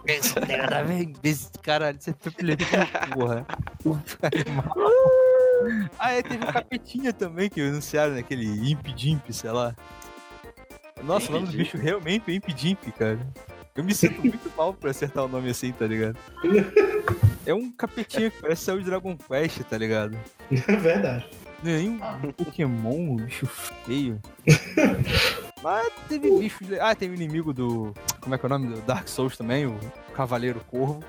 Esse cara, velho, imbecil. Caralho, você foi filho da porra. Ah, é, teve o Capetinha também que anunciaram naquele Imp Jimp, sei lá. Nossa, o nome do bicho realmente é Imp Jimp, cara. Eu me sinto muito mal por acertar o nome assim, tá ligado? É um capetinha que parece sair de Dragon Quest, tá ligado? É verdade. Nem um Pokémon, um bicho feio. Mas teve bichos. Ah, tem o inimigo do. Como é que é o nome? Do Dark Souls também, o Cavaleiro Corvo.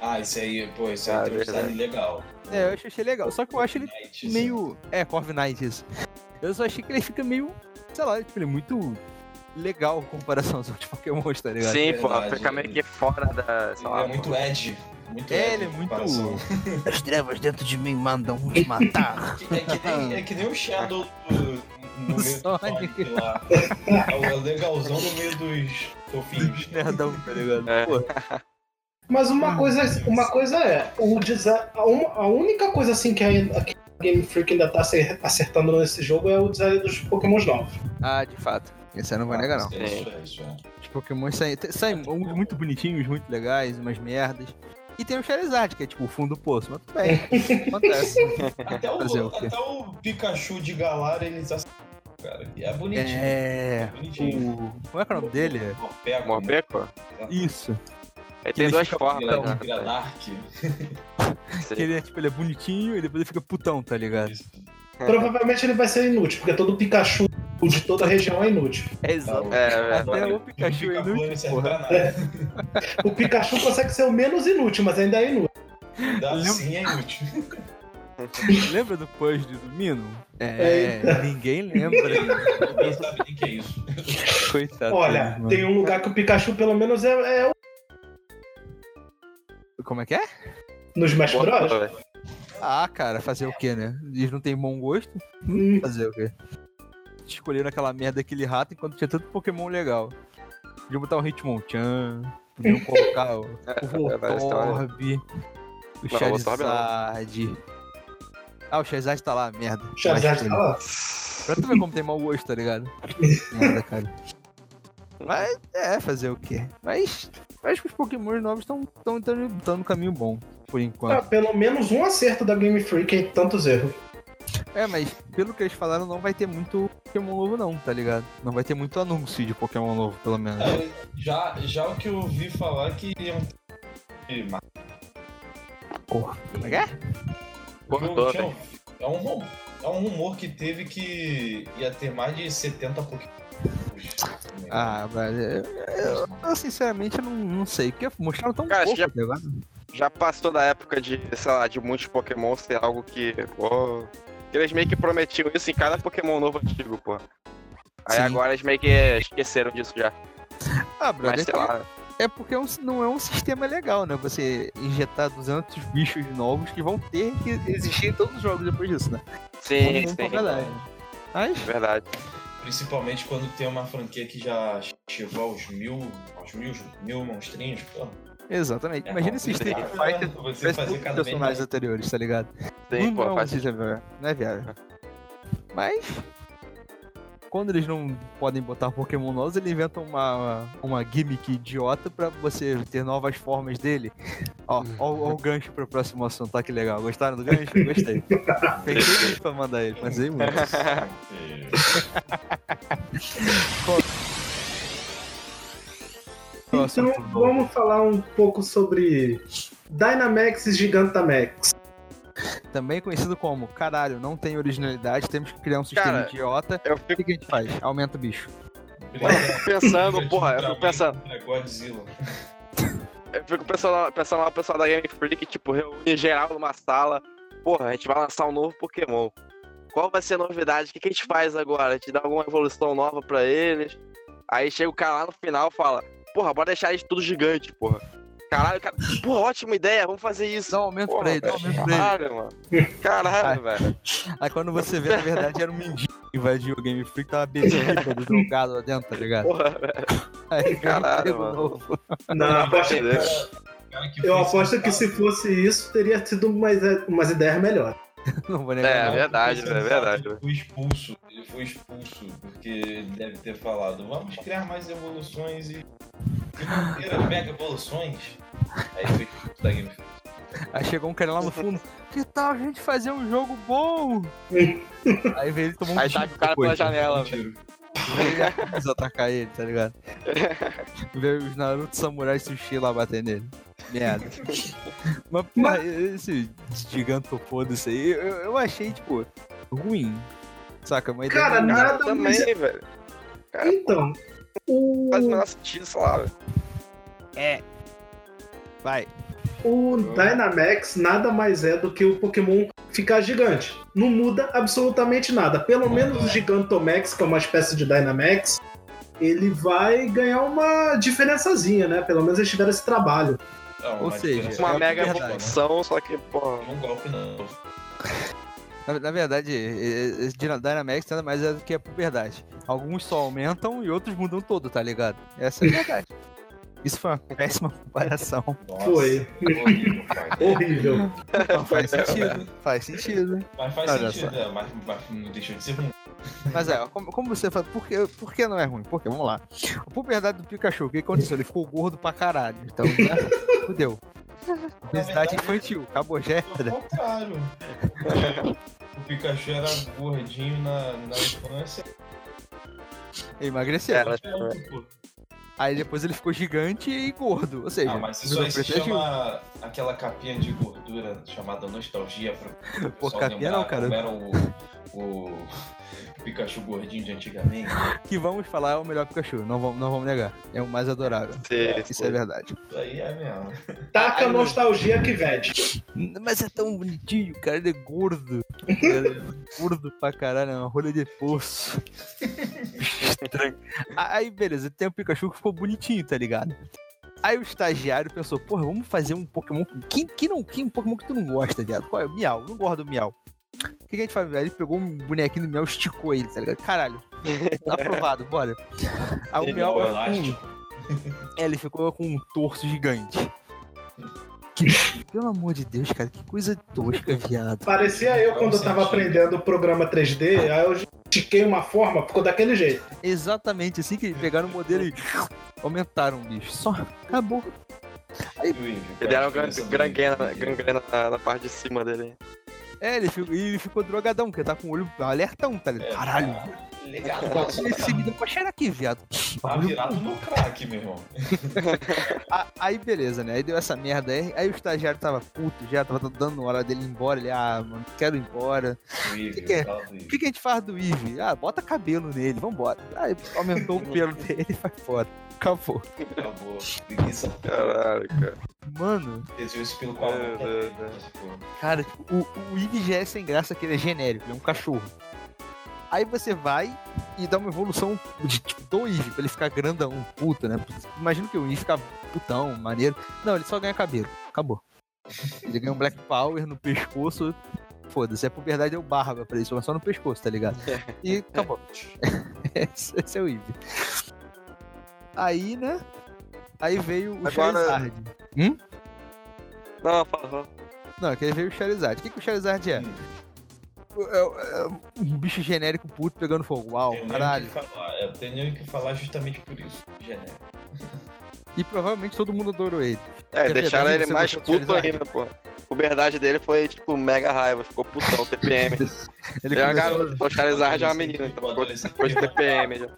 Ah, esse aí, pô, esse aí Ah, um design verdade. legal. É, eu achei legal. Só que eu acho ele Knight, assim. meio. É, Corv Knight, isso. Eu só achei que ele fica meio. Sei lá, tipo, ele é muito legal em comparação aos outros Pokémon, tá ligado? Sim, verdade. porra, fica meio que fora da. Sei lá, é muito. Ed. Muito É, ele é muito. As trevas dentro de mim mandam te matar. É que, nem, é que nem o Shadow do, no meio do Sonic. Sonic lá. É o legalzão no meio dos fofinhos. Nerdão, tá ligado? É. Pô, Mas uma coisa, uma coisa é, o design, a, única coisa assim que a, que a Game Freak ainda tá acer- acertando nesse jogo é o design dos Pokémons novos. Ah, de fato. Esse eu não vou negar, não. Isso, é, isso, é. Os Pokémon saem, saem uns muito bonitinhos, muito legais, umas merdas. E tem o Charizard, que é tipo o fundo do poço, mas tudo bem. Acontece. Até o, o até o Pikachu de Galar eles acertam, cara. E é bonitinho. É. Bonitinho. O. Como é que é o nome dele? Morpeko, né? Morbeco? Isso. Ele tem ele duas formas, né? vira Dark. Que ele é tipo, ele é bonitinho e depois ele fica putão, tá ligado? Isso. Provavelmente ele vai ser inútil, porque todo Pikachu o de toda a região é inútil. É exato. É, é. Até o Pikachu é inútil. O Pikachu consegue ser o menos inútil, mas ainda é inútil. Ainda Lembra- assim é inútil. Lembra do puzzle do Mino? É, ninguém lembra. Ninguém sabe nem o que é isso. Coitado. Olha, tem um lugar que o Pikachu pelo menos é, é Como é que é? no Smash Bros. Ah, cara, fazer o quê, né? Eles não têm bom gosto? Hum, Fazer o quê? Escolheram aquela merda daquele rato enquanto tinha tanto Pokémon legal. Podiam botar o Hitmonchan, podiam colocar o, o É. Voltorb, o o Voltorb não. Charizard. Ah, o Charizard tá lá, merda. Charizard Mas, tá lá. Pra tu ver como tem mau gosto, tá ligado? Merda, cara. Mas é, fazer o quê? Mas acho que os Pokémon novos estão no caminho bom, por Ah, enquanto. pelo menos um acerto da Game Freak em tantos erros. É, mas pelo que eles falaram, não vai ter muito Pokémon novo, não, tá ligado? Não vai ter muito anúncio de Pokémon novo, pelo menos. É, já, já o que eu ouvi falar que iam ter mais. Como é que é? É, um, rum- é um rumor que teve que ia ter mais de 70 Pokémon. Ah, velho, eu, eu- eu, sinceramente eu não, não sei, porque mostraram tão Cara, pouco, já- tá? Já passou da época de, sei lá, de muitos Pokémon ser algo que. Pô, eles meio que prometiam isso em cada Pokémon novo antigo, pô. Aí Sim. agora eles meio que esqueceram disso já. Ah, brother, Mas sei é, lá. é porque é um- não é um sistema legal, né? Você injetar 200 bichos novos que vão ter que existir em todos os jogos depois disso, né? Sim, pra sim. verdade. Mas, Verdade. Principalmente quando tem uma franquia que já chegou aos mil, aos mil, mil monstrinhos, pô. Exatamente. É Imagina se complicado, Street? Fighter Você fazer cada personagens anteriores, tá ligado? Sim, não, pô, não, sistema viável, não é viável. Mas, quando eles não podem botar Pokémon novos, eles inventam uma, uma gimmick idiota pra você ter novas formas dele. Ó, ó, ó o gancho pro próximo assunto, tá que legal. Gostaram do gancho? Gostei. Pensei muito pra mandar ele, mas aí muito. Então vamos falar um pouco sobre Dynamax e Gigantamax. Também conhecido como, caralho, não tem originalidade, temos que criar um sistema Cara, idiota. Eu O fico que, que a gente faz? Aumenta o bicho. pensando, porra, eu fico pensando. É Godzilla. Eu fico pensando, pensando lá o pessoal da Game Freak, tipo, reúne geral numa sala. Porra, a gente vai lançar um novo Pokémon. Qual vai ser a novidade? O que, que a gente faz agora? A gente dá alguma evolução nova pra eles? Aí chega o cara lá no final e fala, porra, bora deixar eles tudo gigante, porra. Caralho, cara. Porra, ótima ideia, vamos fazer isso. Dá um aumento Porra, pra ele, dá um aumento pra ele. Caralho, mano. Caralho, velho. Aí quando você vê, na verdade, era um mendigo que invadiu o Game Freak, tava bebendo do drogado lá dentro, tá ligado? Porra, velho. Aí Caralho, mano. novo. Não. Cara que eu aposto que se fosse isso, teria tido umas, umas ideias melhores. Não vou negar. É, não. verdade, Esse velho, é verdade, Ele foi expulso. Ele foi expulso porque ele deve ter falado: vamos criar mais evoluções e. e mega evoluções. Aí foi expulso da Game. Aí chegou um cara lá no fundo, que tal a gente fazer um jogo bom? Aí veio ele tomou um Aí tiro tá com o cara pela depois, janela, Um velho. Atacar ele, tá ligado? Veio os Naruto Samurai Sushi lá bater nele. Merda. Mas, porra, esse gigantofoda-se aí, eu, eu achei, tipo, ruim. Saca? Ideia Cara, nada Cara, também, mais- velho. Cara, Então, o, faz o menor sentido, sei lá, velho. É. Vai. O Dynamax nada mais é do que o Pokémon ficar gigante. Não muda absolutamente nada. Pelo menos o Gigantomax, que é uma espécie de Dynamax, ele vai ganhar uma diferençazinha, né? Pelo menos eles tiveram esse trabalho. Não, Ou seja, diferença Uma É mega verdade. evolução, só que, porra. Um golpe não. Na, na verdade, e- e- Dyna- Dynamax nada mais é do que a puberdade. Alguns só aumentam e outros mudam todo, tá ligado? Essa é a verdade. Isso foi uma péssima comparação. Nossa, Foi. horrível, cara. Horrível. Não, faz sentido. Faz sentido. Mas faz Olha sentido, é, mas, mas não deixou de ser ruim. Mas é, como, como você fala, por que, por que não é ruim? Porque, vamos lá. A puberdade do Pikachu, o que aconteceu? Ele ficou gordo pra caralho. Então, né? Fudeu. Obesidade infantil, acabou, já era. o contrário. O Pikachu era gordinho na, na infância. Emagreceu. Era. Aí depois ele ficou gigante e gordo. Ou seja, Ah, mas isso aí se chama aquela capinha de gordura chamada nostalgia pra o Pô, capinha lembrar não, cara. como era o, o Pikachu gordinho de antigamente. Que vamos falar é o melhor Pikachu, não vamos, não vamos negar. É o mais adorável. Sim, Isso é verdade. Isso aí é mesmo. Taca a nostalgia que vede. Mas é tão bonitinho, cara. Ele é gordo. Ele é gordo pra caralho, é uma rolha de poço. Estranho. Aí, beleza, tem o Pikachu que ficou bonitinho, tá ligado? Aí o estagiário pensou, porra, vamos fazer um Pokémon. Quem, quem não. Quem um Pokémon que tu não gosta, viado? Qual é? O Miau. Não gosto do Miau. O que, que a gente faz? Ele pegou um bonequinho do Miau, esticou ele, tá ligado? Caralho. Aprovado, bora. Aí o Ele Miau. é o com- É, ele ficou com um torso gigante. Que- pelo amor de Deus, cara, que coisa tosca, viado. Parecia eu quando eu tava aprendendo o programa 3D, aí eu estiquei uma forma, ficou daquele jeito. Exatamente assim que eles pegaram o modelo e aumentaram o bicho. Só acabou. E o Eevee, Ele qual era a gran- diferença do gangrena, gangrena na, na parte de cima dele. É, ele ficou, ele ficou drogadão, porque tá com o olho alertão, tá ligado? É, Caralho. tá Ligado. Esse me deu pra cheirar aqui, viado. Tá virado no crack, meu irmão. Aí beleza, né? Aí deu essa merda aí. Aí o estagiário tava puto, já tava dando hora dele ir embora. Ele, ah, mano, quero ir embora. O Eevee, que é? que, que a gente faz do Eve? Ah, bota cabelo nele, vambora. Aí aumentou o pelo dele e vai fora. Acabou. Acabou. Preguiça. Caralho, cara. Mano, Desenhou isso pelo qual Meu Deus, cara, tipo, o, o Eve já é sem graça que ele é genérico, ele é um cachorro. Aí você vai e dá uma evolução de, tipo, do Eve, pra ele ficar grandão, puto, né? Imagina que o Eve fica putão, maneiro. Não, ele só ganha cabelo. Acabou. Ele ganha um Black Power no pescoço. Foda-se, a puberdade é o barba pra isso, mas só no pescoço, tá ligado? E acabou. esse, esse é o Eve. Aí, né? Aí veio o Agora- Charizard. Não, fala, fala. Não, que aí veio o Charizard. O que, que o Charizard é? Hum. É, é um bicho genérico puto pegando fogo. Uau, Tenho caralho. que falar. Eu tenho nem o que falar justamente por isso. Genérico. E provavelmente todo mundo adorou ele. É, É deixaram ele mais puto ainda, pô. A puberdade dele foi, tipo, mega raiva. Ficou putão, TPM. Ele é uma garota, o Charizard é uma menina, então O ficou TPM já.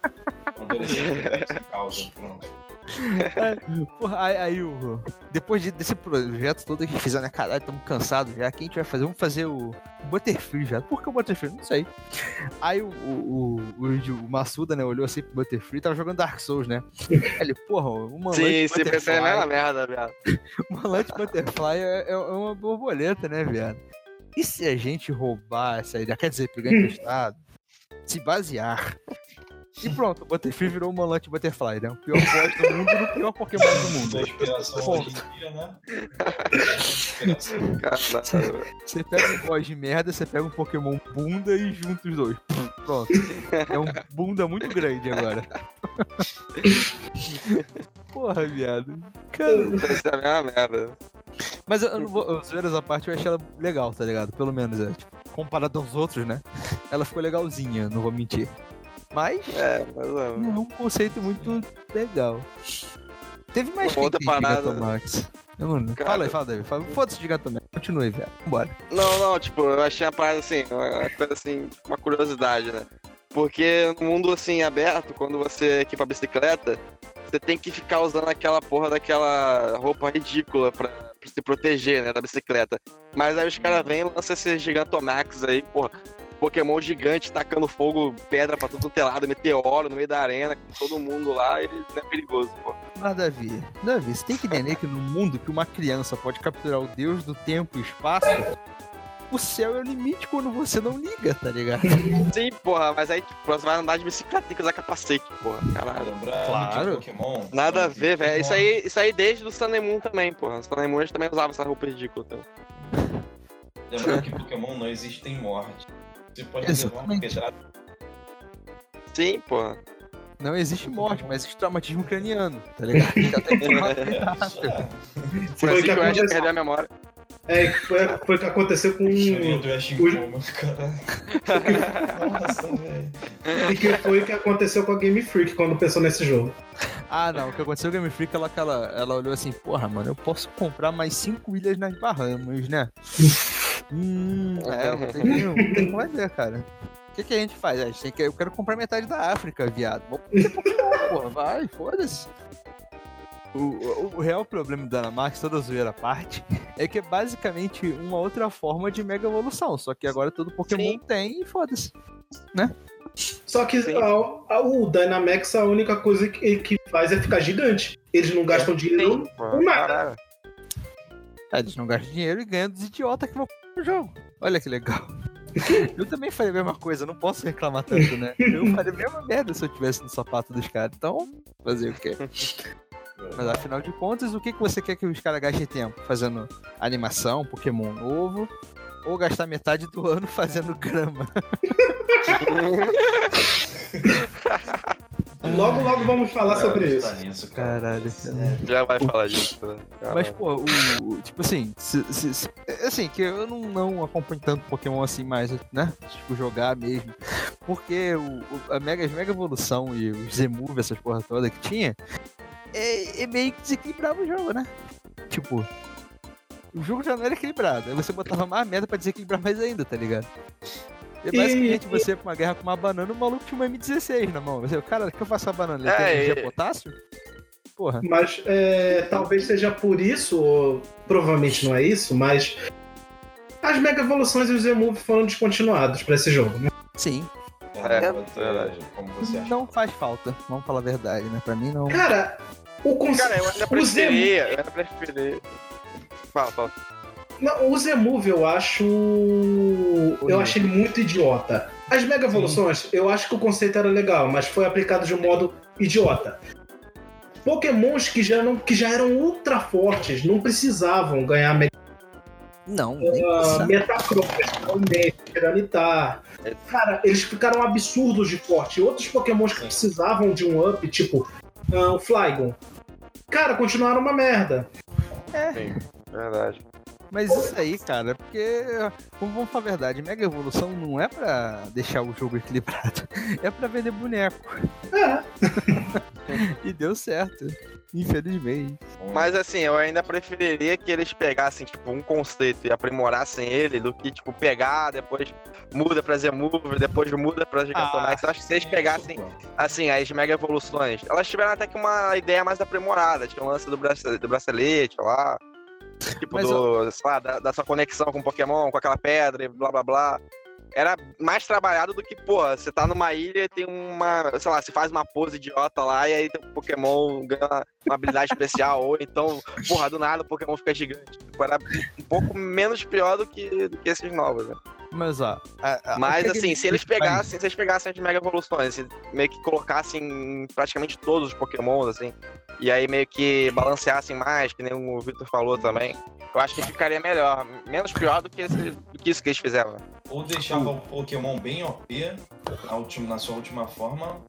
Adolescente essa causa, pronto. Porra, aí, aí o. Depois de- desse projeto todo que a fizeram, né? Caralho, estamos cansados já. O que a gente vai fazer? Vamos fazer o Butterfree já. Por que o Butterfree? Não sei. Aí o, o, o, o, o Massuda, né, olhou assim pro Butterfree tava jogando Dark Souls, né? Aí ele, porra, uma Sim, pensar é mesma merda, viado. Uma Lunch Butterfly é, é uma borboleta, né, viado? E se a gente roubar essa ideia? Quer dizer, pegar emprestado, se basear. E pronto, o Butterfree virou uma Lunch Butterfly, né? O pior boss do mundo e o pior Pokémon do mundo. inspiração Ponto. hoje em dia, né? Caralho. Você pega um boss de merda, você pega um Pokémon bunda e junta os dois. Pronto. É um bunda muito grande agora. Porra, viado. Cara, Isso é a mesma merda. Mas eu, eu não vou. Zoeiras à parte, eu achei ela legal, tá ligado? Pelo menos, é. Tipo, comparado aos outros, né? Ela ficou legalzinha, não vou mentir. Mas É, mas é. um conceito muito legal. Teve mais Uma outra parada. Eu não... Cara. Fala aí, fala aí. Fala- Foda-se Gigantamax. Continue, velho. Vambora. Não, não, tipo, eu achei a parada assim, uma coisa assim, uma curiosidade, né? Porque no mundo assim aberto, quando você equipa a bicicleta, você tem que ficar usando aquela porra daquela roupa ridícula pra, pra se proteger, né, da bicicleta. Mas aí os caras vêm e lançam esse Gigantomax aí, porra. Pokémon gigante tacando fogo, pedra pra tudo quanto é meteoro no meio da arena, com todo mundo lá, e não é perigoso, pô. Mas, Davi, Davi, você tem que entender que no mundo que uma criança pode capturar o deus do tempo e espaço, o céu é o limite quando você não liga, tá ligado? Sim, porra, mas aí tipo, você vai andar de bicicleta, tem que usar capacete, porra, caralho. Claro. Pokémon. Nada a ver, velho. Isso aí, isso aí desde o Moon também, porra. Moon a gente também usava essa roupa ridícula. Então. Lembrando que Pokémon não existe em morte. Você pode levar uma Exatamente. pedrada. Sim, porra. Não existe morte, mas existe traumatismo craniano, tá ligado? Já isso é. Foi que que o aconteceu. perdeu a memória. É, foi, foi o que aconteceu com. Chorinho do Ash em Ui. coma, caralho. Nossa, velho. E que foi o que aconteceu com a Game Freak quando pensou nesse jogo. Ah, não. O que aconteceu com a Game Freak, ela, ela, ela olhou assim, porra, mano, eu posso comprar mais 5 ilhas nas Bahamas, né? Hum, é, tem, não tem como fazer, cara. O que, que a gente faz? A gente tem que, eu quero comprar metade da África, viado. Vamos ter Pokémon, porra, vai, foda-se. O, o, o real problema do Dynamax, toda zoeira à parte, é que é basicamente uma outra forma de mega evolução. Só que agora todo Pokémon Sim. tem e foda-se. Só que a- a- o Dynamax, a única coisa que, que faz é ficar gigante. Eles não gastam dinheiro. Sim, pô, com nada. Ah, eles não gastam dinheiro e ganham dos idiotas que vão pro jogo. Olha que legal. Eu também faria a mesma coisa, não posso reclamar tanto, né? Eu faria a mesma merda se eu tivesse no sapato dos caras. Então, fazer o quê? Mas afinal de contas, o que, que você quer que os caras gastem tempo? Fazendo animação, Pokémon novo, ou gastar metade do ano fazendo grama? Logo, logo vamos falar sobre isso. Tá nisso, cara. Caralho. Já vai falar disso, né? Mas, pô, o, o- tipo assim, se- se- se- assim, que eu não, não acompanho tanto Pokémon assim mais, né? Tipo, jogar mesmo. Porque o, o- a Mega, as Mega Evolução e os Z-Move, essas porra toda que tinha, é, é meio que desequilibrava o jogo, né? Tipo, o jogo já não era equilibrado. Aí você botava mais merda pra desequilibrar mais ainda, tá ligado? E E- basicamente você com uma guerra com uma banana, o maluco tinha uma M16 na mão. Você, cara, o que eu faço a banana? Ele É, tem energia e- potássio? Porra. Mas é, talvez seja por isso, ou provavelmente não é isso, mas as Mega Evoluções e os Z-Move foram descontinuados pra esse jogo. né? Sim. É, É, como você acha? Não faz falta, vamos falar a verdade, né? Pra mim não. Cara, o conceito. Cara, eu ainda preferia, eu ainda preferia. Fala, fala. Não, o Z-Move eu acho. Eu acho ele muito idiota. As Mega Evoluções, eu acho que o conceito era legal, mas foi aplicado de um modo idiota. Pokémons que já, não, que já eram ultra fortes, não precisavam ganhar Mega Não, nem uh. Metacross, Tiranitar. Cara, eles ficaram absurdos de forte. Outros Pokémons que precisavam de um up, tipo ah, o Flygon. Cara, continuaram uma merda. Verdade. Mas isso aí, cara, é porque. Vamos, falar a verdade, Mega Evolução não é pra deixar o jogo equilibrado. É pra vender boneco. É. E deu certo. Infelizmente. Mas assim, eu ainda preferiria que eles pegassem, tipo, um conceito e aprimorassem ele do que, tipo, pegar, depois muda pra Z-Move, depois muda pra Gigantamax. eu acho que se eles pegassem, assim, as mega evoluções, elas tiveram até que uma ideia mais aprimorada. Tinha o lance do bracelete lá. Tipo, Mas do, sei lá, da, da sua conexão com o Pokémon, com aquela pedra e blá blá blá. Era mais trabalhado do que, pô, você tá numa ilha e tem uma, sei lá, você faz uma pose idiota lá e aí o Pokémon ganha uma habilidade especial, ou então, porra, do nada o Pokémon fica gigante. Tipo, era um pouco menos pior do que, do que esses novos, né? Mas ó. a- a- Mas o que que assim, se eles pegassem, se eles pegassem as Mega Evoluções, se meio que colocassem em praticamente todos os Pokémons, assim, e aí meio que balanceassem mais, que nem o Victor falou também, eu acho que ficaria melhor. Menos pior do que, esse- do que isso que eles fizeram. Ou deixava o Pokémon bem OP na, última, na sua última forma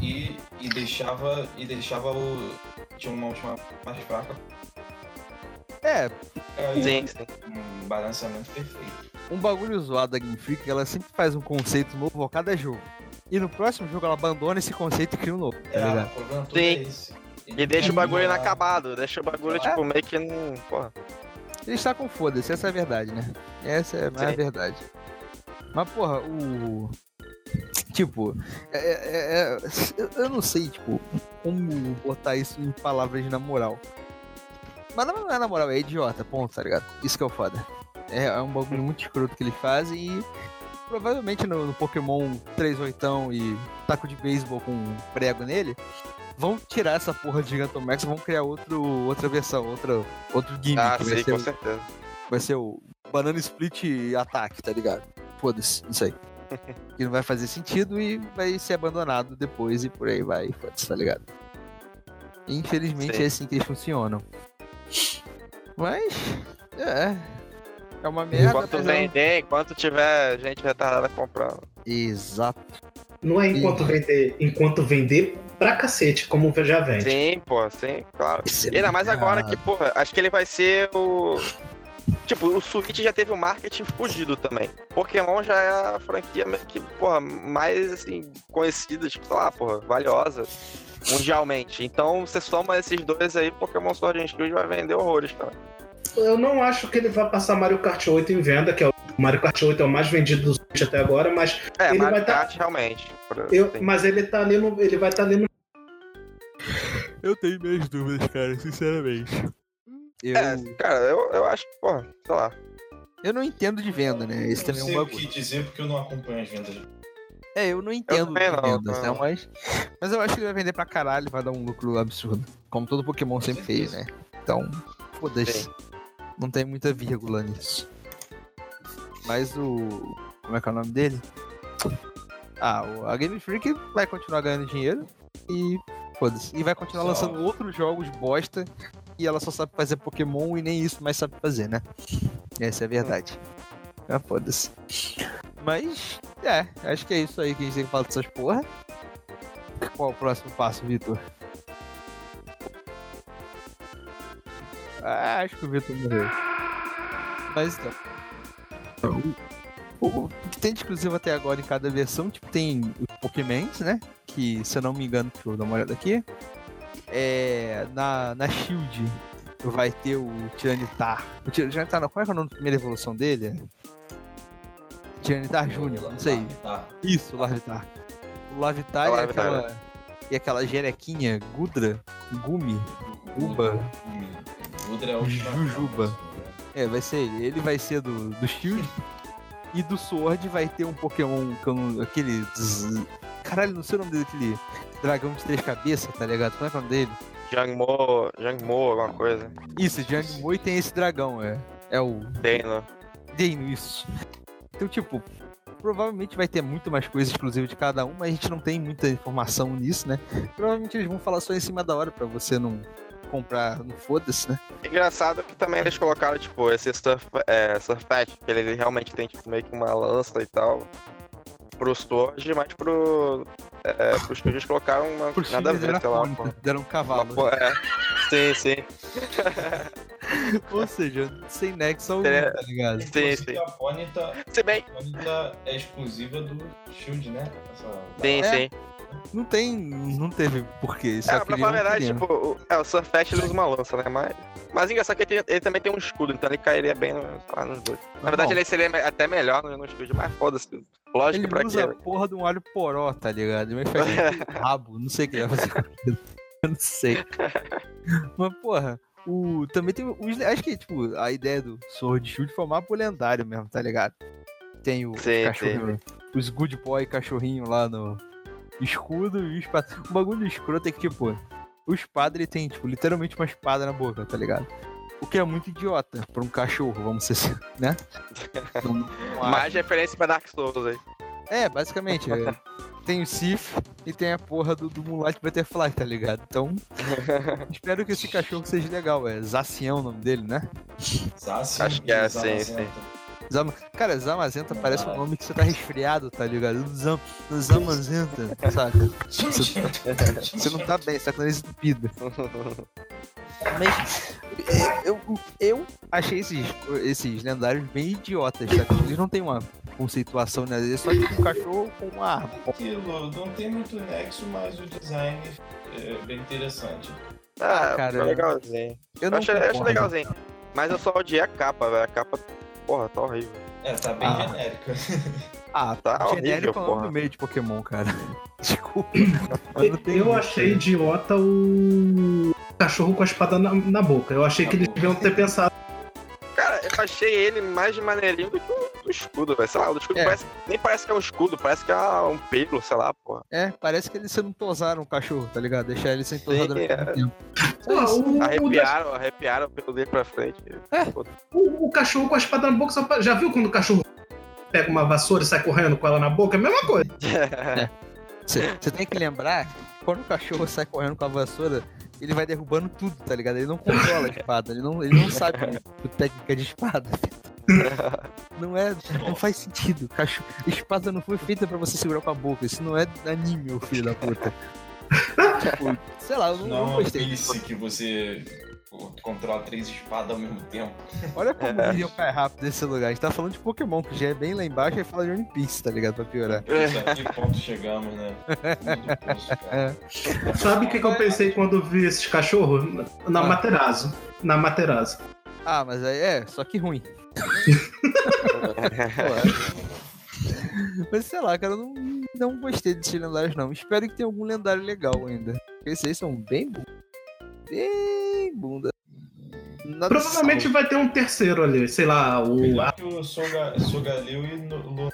e, e deixava e deixava o tinha uma última mais fraca. É, É, Sim, sim. um balanceamento perfeito. Um bagulho zoado da Game Freak, ela sempre faz um conceito novo a cada jogo. E no próximo jogo ela abandona esse conceito e cria um novo, tá É, ligado? o problema todo Sim. é esse. E deixa o bagulho Ele- inacabado, deixa o bagulho, É. tipo, meio que não. Porra. Ele está com foda-se, essa é a verdade, né? Essa é a verdade. Mas, porra, o. Tipo, é- é- é- eu- eu não sei, tipo, como botar isso em palavras na moral. Mas não é na moral, é idiota, ponto, tá ligado? Isso que é o foda. É, é um bagulho muito escroto que eles fazem e provavelmente no, no Pokémon 3 oitão e taco de beisebol com um prego nele, vão tirar essa porra de Gigantamax e vão criar outro, outra versão, outra, outro gimmick. Ah, ser com o- certeza. vai ser o Banana Split ataque, tá ligado? Foda-se, isso aí. que não vai fazer sentido e vai ser abandonado depois e por aí vai, foda-se, tá ligado? Infelizmente é assim que eles funcionam. Mas, é. É uma merda. Enquanto mas é vender, enquanto tiver gente retardada comprando. Exato. Não é enquanto vender, enquanto vender pra cacete, como já vende. Sim, pô, sim, claro. Esse é E ainda mais agora que, porra, acho que ele vai ser o. Tipo, o Switch já teve um marketing fugido também. Pokémon já é a franquia que, porra, mais assim, conhecida, tipo, sei lá, porra, valiosa mundialmente. Então, você soma esses dois aí, Pokémon Sword and Shield vai vender horrores também. Eu não acho que ele vai passar Mario Kart 8 em venda, que é o Mario Kart 8 é o mais vendido do Switch até agora, mas, É, Ele Mario vai tá- Kart realmente. eu, mas ele tá ali no. Ele vai estar ali no. Eu tenho minhas dúvidas, cara, sinceramente. Eu, É, cara, eu, eu acho que, porra, sei lá. eu não entendo de venda, né? Esse Eu também é não um sei o bagulho. que dizer porque eu não acompanho as vendas. É, eu não entendo de não, vendas, também né? não. Mas, mas eu acho que ele vai vender pra caralho, vai dar um lucro absurdo. Como todo Pokémon sempre fez, né? Então, foda-se. Não tem muita vírgula nisso. Mas o. Como é que é o nome dele? Ah, a Game Freak vai continuar ganhando dinheiro e. Foda-se. E vai continuar Só. lançando outros jogos bosta e ela só sabe fazer Pokémon e nem isso mais sabe fazer, né? Essa é a verdade. Ah, foda-se. Mas, é, acho que é isso aí que a gente tem que falar dessas porra. Qual o próximo passo, Vitor? Ah, acho que o Vitor morreu. Mas então. O, o que tem de exclusivo até agora em cada versão, tipo, tem os Pokémons, né? Que, se eu não me engano, deixa eu dar uma olhada aqui. É. Na, na Shield vai ter o Tiranitar. O Tir- Tiranitar não, como é que é o nome da primeira evolução dele? Tiranitar Júnior, não sei. Isso, o Larvitar. O Larvitar É o e Larvitar, aquela. E aquela jerequinha, Gudra, Gumi. Uba. Udra é o Jujuba. É, vai ser ele. Ele vai ser do, do Shield. E do Sword vai ter um Pokémon. que eu não- Aquele. zzz- Caralho, não sei o nome dele, aquele dragão de três cabeças, tá ligado? Como é é o nome dele? Jangmo, Jangmo, alguma coisa. Isso, Jangmo e tem esse dragão, é. É o Deno. Dino, isso. Então, tipo, provavelmente vai ter muito mais coisa exclusiva de cada um, mas a gente não tem muita informação nisso, né? Provavelmente eles vão falar só em cima da hora pra você não comprar no foda-se, né? Engraçado que também eles colocaram, tipo, esse surf, é, Surfet, que ele realmente tem, tipo, meio que uma lança e tal. Pro Sword, mas pro. É, pros eles colocaram uma. Por nada a ver, deram sei lá. pô. deram um Uma cavalo. pô- é. Sim, sim. Ou seja, sem nexo algum, É. tá ligado? Sim, Inclusive, sim. A Ponyta, Se bem. a Ponyta é exclusiva do Shield, né? Essa- Sim, É, sim. Não tem. Não teve porquê. Só É, pra falar tipo, o, é, o Surfet ele usa uma lança, né? Mas. Mas engraçado que ele, ele também tem um escudo, então ele cairia bem lá, nos dois. Na verdade, Bom, ele seria até melhor no, no escudo, mas foda-se. Lógico ele pra usa a porra de um alho poró, tá ligado? Ele um rabo, não sei o que ele vai fazer. Eu não sei. Mas, porra, o, também tem os. Acho que, tipo, a ideia do Sword Shield foi o mapa lendário mesmo, tá ligado? Tem o Sim, cachorro, os Good Boy cachorrinho lá no escudo e espada. O bagulho escroto é que, tipo, o espada ele tem, tipo, literalmente uma espada na boca, tá ligado? O que é muito idiota pra um cachorro, vamos dizer assim, né? Não- não acho. Mais referência pra Dark Souls aí. É, basicamente. é. Tem o Sif e tem a porra do, do Moonlight Butterfly, tá ligado? Então, espero que esse cachorro seja legal. É Zacião o nome dele, né? Zacian Acho que é, sim, Zamazenta. Zama... Cara, Zamazenta parece um nome que você tá resfriado, tá ligado? Zam... Zamazenta, saca? Você, você não tá bem, você tá com nariz entupido. Mas é, eu, eu achei esses, esses lendários bem idiotas, saca? Eles não têm uma conceituação, né? Eles só tipo um cachorro com uma arma. Aquilo, não tem muito nexo, mas o design é bem interessante. Ah, cara, foi legalzinho. Eu Eu não achei, eu achei concordo. legalzinho. Mas eu só odiei a capa, velho. A capa, porra, tá horrível. É, tá bem Ah. genérica. Ah, Tá genérico horrível, é o nome meio de Pokémon, cara. Desculpa. Eu muito, achei idiota o cachorro com a espada na, na boca. Eu achei que eles deviam ter pensado. Eu achei ele mais maneirinho do que o do escudo, velho. Sei lá, o do escudo É. parece, nem parece que é um escudo, parece que é um pelo, sei lá, porra. É, parece que eles não tosaram o cachorro, tá ligado? Deixar ele sem tosar Sim, durante é. tempo. Pô, da- Arrepiaram, arrepiaram o pelo dele pra frente. o- o cachorro com a espada na boca. só pa- Já viu quando o cachorro pega uma vassoura e sai correndo com ela na boca? É a mesma coisa. Você você tem que lembrar que quando o cachorro sai correndo com a vassoura, ele vai derrubando tudo, tá ligado? Ele não controla a espada, ele não, ele não sabe a técnica de espada. Não é. Não faz sentido. Cachorro, espada não foi feita pra você segurar com a boca. Isso não é anime, filho da puta. tipo, sei lá, eu não, Não não é uma gostei. Que você controla três espadas ao mesmo tempo. Olha como o vídeo cai rápido nesse lugar. A gente tá falando de Pokémon, que já é bem lá embaixo, e fala de One Piece, tá ligado? Pra piorar. A que ponto chegamos, né? Cara. É. Sabe o que, que eu pensei quando vi esses cachorros? Na, Ah. Materazzo. Na Materazzo. Ah, mas aí é, só que ruim. Mas sei lá, cara, eu não, não gostei desses lendários, não. Espero que tenha algum lendário legal ainda. Porque esses aí são bem bunda. Bem bunda. Nada Provavelmente vai ter um terceiro ali. Sei lá, o. Melhor que o Soga, Sogaleo e no- Lu-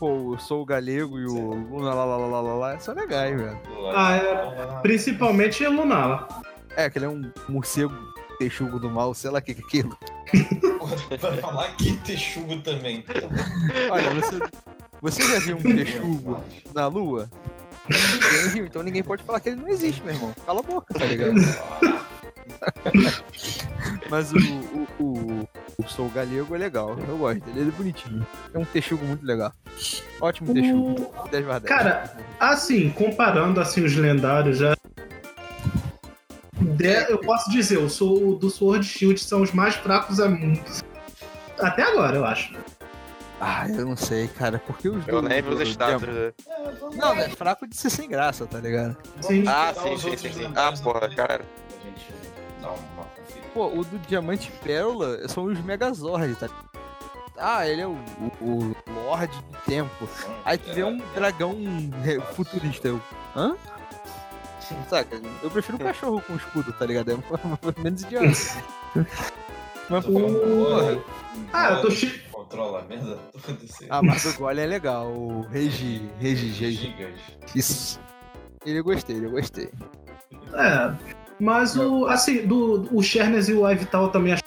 Pô, eu sou o galego e o Luna lá lá lá lá lá, lá são legais, velho. Ah, é. Principalmente Lunala. É, aquele é um morcego texugo do mal, sei lá o que que é aquilo. Vai falar que texugo também. Olha, você, você já viu um texugo na lua? Ninguém viu, então ninguém pode falar que ele não existe, meu irmão. Cala a boca, tá ligado? Mas o, o, o, o Soul Galego é legal, eu gosto dele, ele é bonitinho. É um texugo muito legal. Ótimo texugo. 10 barra 10. Cara, assim, comparando assim os lendários já. de- eu posso dizer, eu sou o do Sword Shield são os mais fracos a mundo. Até agora, eu acho. Ah, eu não sei, cara, porque os Eu do- nem vi os status. né? Não, é fraco de ser sem graça, tá ligado? Sim. Ah, sim, sim, sim, sim. Ah, porra, cara. Pô, o do Diamante e Pérola são os Megazord, tá? Ah, ele é o, o, o Lorde do Tempo. Aí tu vê um dragão futurista. Eu, hã? Saca? Eu prefiro um cachorro com escudo, tá ligado? É menos idiota. Mas, porra. Ah, eu tô chi- Controla a merda toda esse- Ah, mas o Golem é legal. O Regi. Regi G. gigas. Isso. Ele eu gostei, ele eu gostei. É. Mas o. Assim, do, o Shernes e o Ivital eu também acho.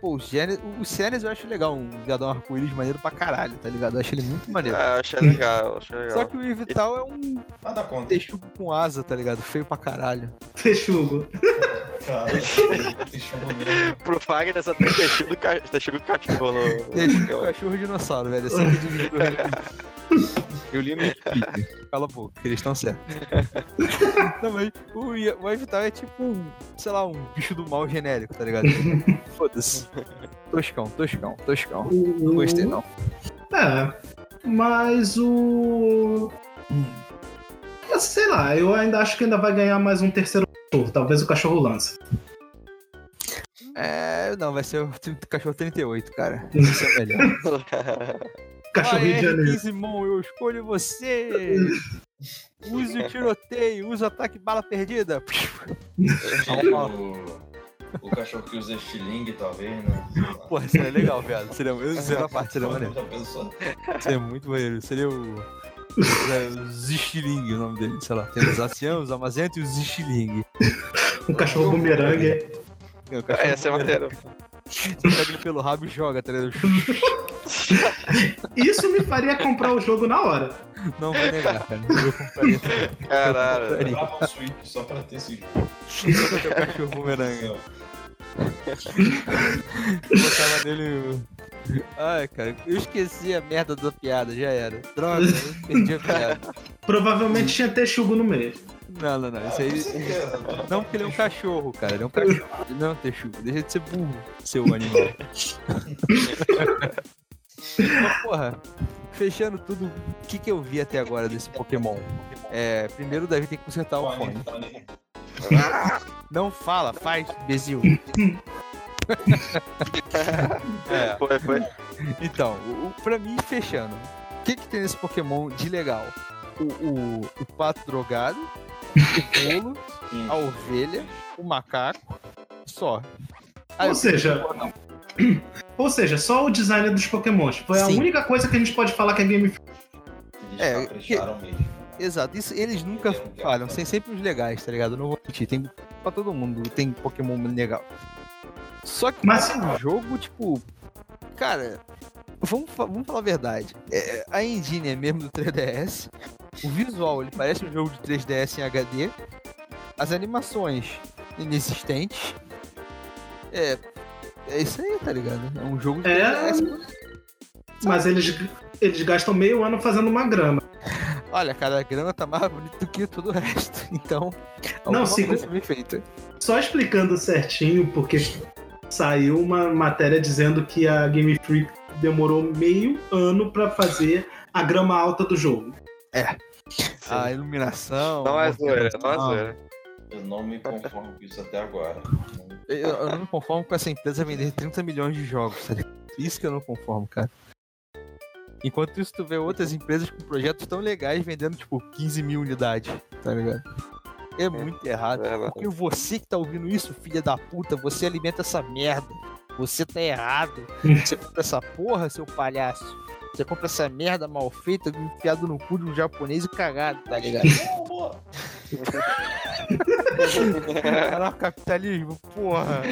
Pô, o Genes, o eu acho legal. Um viadão arco-íris maneiro pra caralho, tá ligado? Eu acho ele muito maneiro. Ah, eu achei legal, achei legal. Só que o Evital é um Nada contra. texugo com asa, tá ligado? Feio pra caralho. Texugo. Cara. Pro Fagner só tem texugo ca- texugo cachorro no. Texugo cachorro dinossauro, velho. Assim que dividido. Eu li no. Cala a boca, eles estão certos. Não, mas o, o Evital é tipo um, sei lá, um bicho do mal genérico, tá ligado? Foda-se. Toscão, toscão, toscão. O, Não gostei, não. É. Mas o. Eu Sei lá, eu ainda acho que ainda vai ganhar mais um terceiro cachorro. Talvez o cachorro lance. É, não, vai ser o cachorro 38, cara. Esse é melhor. Cachorrinho de é, janeiro. Gizmon, eu escolho você. Use o tiroteio, use o ataque bala perdida. O, o cachorro que usa estilingue, talvez, né? Porra, seria legal, viado. Seria, seria a parte, seria maneiro. Seria muito maneiro. Seria o. é, o Zixiling, o nome dele, sei lá. Tem os anciãos, os amazentos e os Zixiling. Um cachorro bumerangue. É, o cachorro É, essa é maneiro. Você pega ele pelo rabo e joga, tá ligado? Isso me faria comprar o jogo na hora. Não vai negar, cara. Eu compraria também. Caralho. Eu um Switch só pra ter esse jogo. Só pra ter o cachorro bumerangue. O- Ai, cara, eu esqueci a merda da piada, já era. Droga, eu perdi a piada. Provavelmente tinha texugo no meio. Não, não, não. Isso aí. Não, porque ele é um cachorro, cara. Ele é um cachorro. Ele não é um texugo. Deixa de ser burro, seu animal. Mas, porra, fechando tudo, o que, que eu vi até agora desse Pokémon? É, primeiro o Davi tem que consertar o fone. Fone. Não fala, faz, bezil. é, Foi, foi. então, o, o- pra mim, fechando, o que, que tem nesse Pokémon de legal? O, o, o pato drogado, o bolo, a ovelha, o macaco, só. Aí Ou seja, ou seja, só o design dos Pokémons. Foi a Sim. única coisa que a gente pode falar que é Game Freak. Eles É, capricharam mesmo. Exato, isso, eles nunca falham, tem sempre os legais, tá ligado? Eu Não vou mentir, tem pra todo mundo, tem Pokémon legal. Só que Mas- o jogo, tipo, cara, vamos, vamos falar a verdade. É, a engine é mesmo do 3DS, o visual ele parece um jogo de 3DS em HD, as animações inexistentes. É, é isso aí, tá ligado? É um jogo de É. 3DS. Mas eles, eles gastam meio ano fazendo uma grama. Olha, cara, a grana tá mais bonita do que todo o resto. Então, Não, alguma sim, coisa bem feita. Só explicando certinho, porque saiu uma matéria dizendo que a Game Freak demorou meio ano pra fazer a grama alta do jogo. A iluminação. Não é zoeira, não é zoeira. Eu não me conformo com isso até agora. Eu, eu não me conformo com essa empresa vender 30 milhões de jogos, tá ligado? Isso que eu não conformo, cara. Enquanto isso, tu vê outras empresas com projetos tão legais vendendo, tipo, 15 mil unidades, tá ligado? É muito errado. É. Porque você que tá ouvindo isso, filha da puta, você alimenta essa merda. Você tá errado. Você compra essa porra, seu palhaço. Você compra essa merda mal feita, enfiado no cu de um japonês e cagado, tá ligado? Caraca, capitalismo, porra.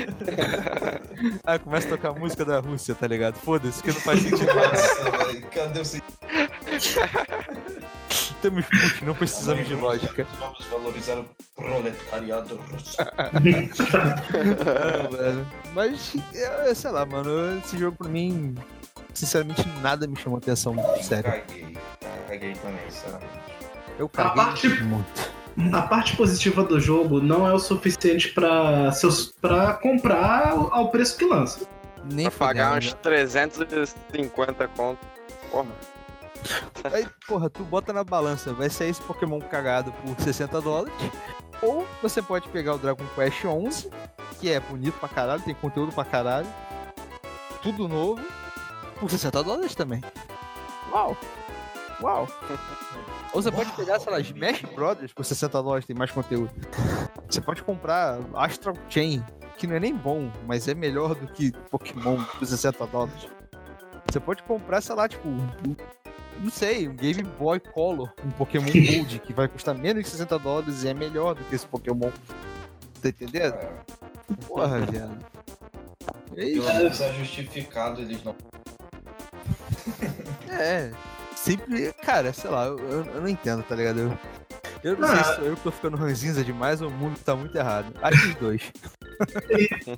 Aí começa a tocar a música da Rússia, tá ligado? Foda-se, que não faz sentido. Nossa, velho, cadê o sentido? Temos Putin, não precisamos de lógica. Vamos valorizar o proletariado russo. Ah, velho. Mas, é, sei lá, mano, esse jogo pra mim, sinceramente, nada me chamou atenção, sério. Caguei. Caguei também, sinceramente. Eu A caguei parte- muito. A parte positiva do jogo não é o suficiente pra, seus, pra comprar ao preço que lança. Nem Pra pagar uns 350 conto. Porra. Aí, porra, tu bota na balança, vai ser esse Pokémon cagado por 60 dólares. Ou você pode pegar o Dragon Quest 11, que é bonito pra caralho, tem conteúdo pra caralho. Tudo novo, por 60 dólares também. Uau! Uau! Ou você pode pegar, sei lá, Smash Brothers por 60 dólares, tem mais conteúdo. Você pode comprar Astral Chain, que não é nem bom, mas é melhor do que Pokémon por 60 dólares. Você pode comprar, sei lá, tipo, não sei, um Game Boy Color, um Pokémon Gold, que vai custar menos de 60 dólares e é melhor do que esse Pokémon. Tá entendendo? Porra, velho. É isso. é justificado eles não. É. Sempre. Cara, sei lá, eu, eu- não entendo, tá ligado? Eu, eu não Ah. sei se eu tô ficando ranzinza demais ou o mundo tá muito errado. Acho os dois.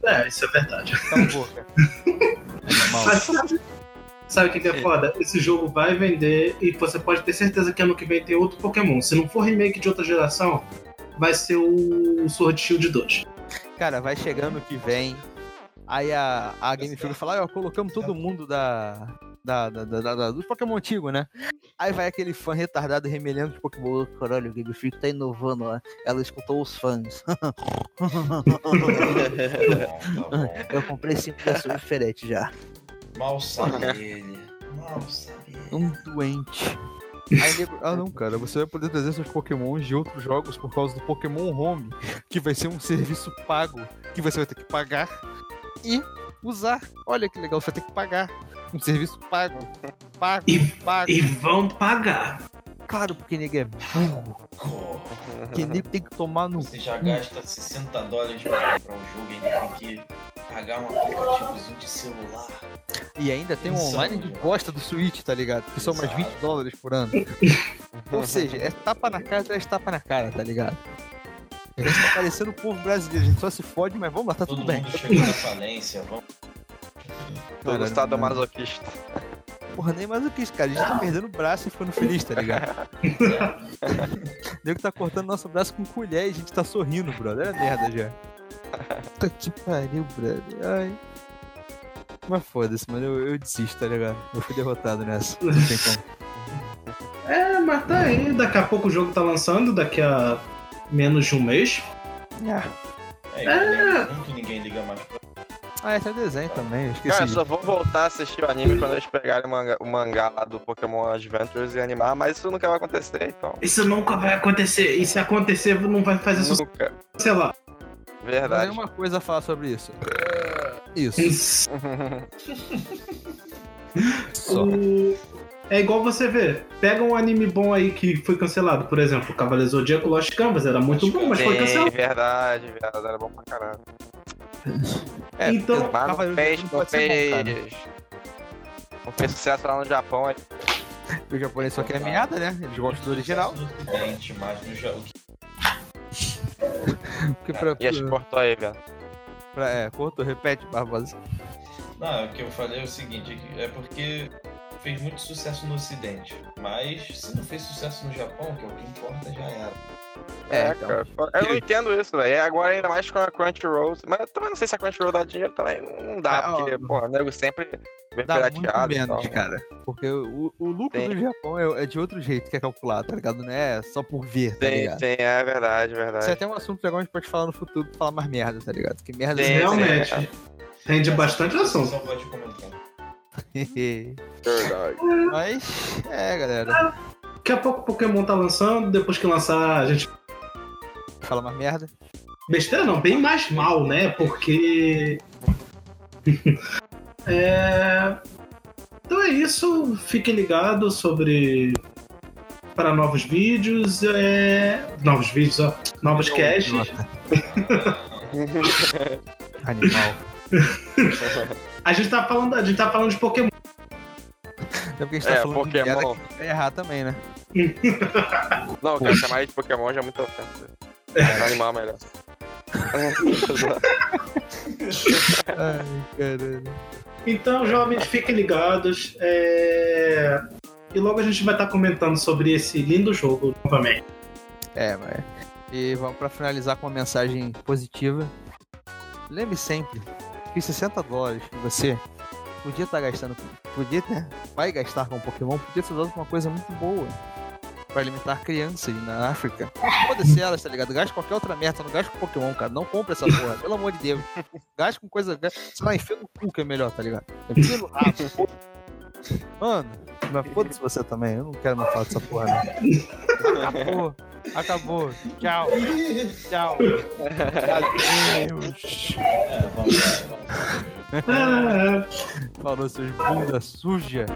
É, isso é verdade. Cala a boca. Mas sabe, sabe o que, que é foda? Esse jogo vai vender e você pode ter certeza que ano que vem tem outro Pokémon. Se não for remake de outra geração, vai ser o Sword Shield 2. Cara, vai chegando que vem. Aí a, a Game Freak fala, ó, colocamos todo mundo da. Da, da, da, da- da- dos Pokémon antigos, né? Aí vai aquele fã retardado remelhando de Pokémon. Caralho, a Game Freak tá inovando, ó. Ela escutou os fãs. Eu comprei cinco pessoas diferentes já. Mal sabe ele. Mal sabe ele. Um doente. Nego- ah não, cara, você vai poder trazer seus Pokémons de outros jogos por causa do Pokémon Home, que vai ser um serviço pago, que você vai ter que pagar e usar. Olha que legal, você vai ter que pagar. Um serviço pago. Pago, E- pago. E vão pagar. Claro, porque nego é burro. Porque nego tem que tomar no. Você já gasta 60 dólares pra comprar um jogo e ainda tem que pagar um aplicativozinho de celular. E ainda tem um Insano, online de velho. bosta do Switch, tá ligado? Que são mais 20 Exato. dólares por ano. Ou seja, é tapa na cara atrás de tapa na cara, tá ligado? A gente tá parecendo o povo brasileiro, a gente só se fode, mas vamos lá, tá Todo tudo bem. mundo chegando à falência, vamos. Caralho, estado mano. masoquista. Porra, nem que isso, cara. A gente tá perdendo o braço e ficando feliz, tá ligado? O nego tá cortando nosso braço com colher e a gente tá sorrindo, brother. É merda já. Puta que pariu, brother. Ai. Mas foda-se, mano. Eu, eu desisto, tá ligado? Eu fui derrotado nessa. Não tem como. É, mas tá aí. Daqui a pouco o jogo tá lançando, daqui a menos de um mês. É, é. Muito ninguém liga mais pra Ah, esse é desenho também, eu esqueci. Cara, só vou voltar a assistir o anime quando eles pegarem o mangá, o mangá lá do Pokémon Adventures e animar, mas isso nunca vai acontecer, então. Isso nunca vai acontecer. E se acontecer, não vai fazer sucesso, Nunca. sei lá. Mas tem Verdade. uma coisa a falar sobre isso. Isso. Só. O- É igual você ver. Pega um anime bom aí que foi cancelado. Por exemplo, Cavaleiro Zodíaco Lost Canvas era muito bom, mas foi cancelado. verdade, verdade. Era bom pra caralho. É, Então- Cavaleiro fez, não não pode ser bom, cara. fez. Não fez sucesso lá no Japão. aí. O japonês só quer merda, né? Eles gostam do original. Ocidente, mas no que Porque pra, E exportou aí, velho. pra, é, cortou, repete, Barbosa. Não, o que eu falei é o seguinte, é porque fez muito sucesso no Ocidente, mas se não fez sucesso no Japão, que é o que importa, já era. É, É, então. cara. Eu não entendo isso, velho. É Agora ainda mais com a Crunchyroll. Mas eu também não sei se a Crunchyroll dá dinheiro também. Não dá, Ah, ó, porque, pô, o nego sempre vem Dá muito menos, então. cara. Porque o, o lucro Sim. do Japão é, é de outro jeito que é calculado, tá ligado? Não é só por ver, tá Sim, ligado? sim, é verdade, Isso é verdade. até um assunto legal que a gente pode falar no futuro pra falar mais merda, tá ligado? Que merda Sim, Realmente. Rende bastante assunto. Só pode comentar. Verdade. Mas, é, galera. Daqui a pouco o Pokémon tá lançando, depois que lançar, a gente. Fala mais merda. Besteira não, bem mais mal, né? Porque. é. Então é isso. Fiquem ligados sobre. Para novos vídeos. É... Novos vídeos, ó. Novos casts. Animal. A gente tá falando, a gente tá falando de Pokémon. Até porque a gente tá É, falando de Pokémon. que vai errar também, né? Não, cara, chamar ele de Pokémon já é muito ofensa. É animal melhor. Ai, caralho. Então, jovens, fiquem ligados. é, E logo a gente vai estar comentando sobre esse lindo jogo novamente. É, mas. E vamos pra finalizar com uma mensagem positiva. Lembre sempre que 60 dólares que você podia estar gastando, podia, né? Vai gastar com Pokémon, podia ser usado com uma coisa muito boa. Pra alimentar crianças na África. Foda-se elas, tá ligado? Gaste qualquer outra merda, não gaste com Pokémon, cara. Não compre essa porra, pelo amor de Deus. Gaste com coisa. Sei lá, enfia no cu que é melhor, tá ligado? Enfia no rabo. Mano, mas foda-se você também. Eu não quero mais falar dessa porra, não. Acabou. Acabou. Tchau. Tchau. Adeus. É. Falou, seus bunda suja.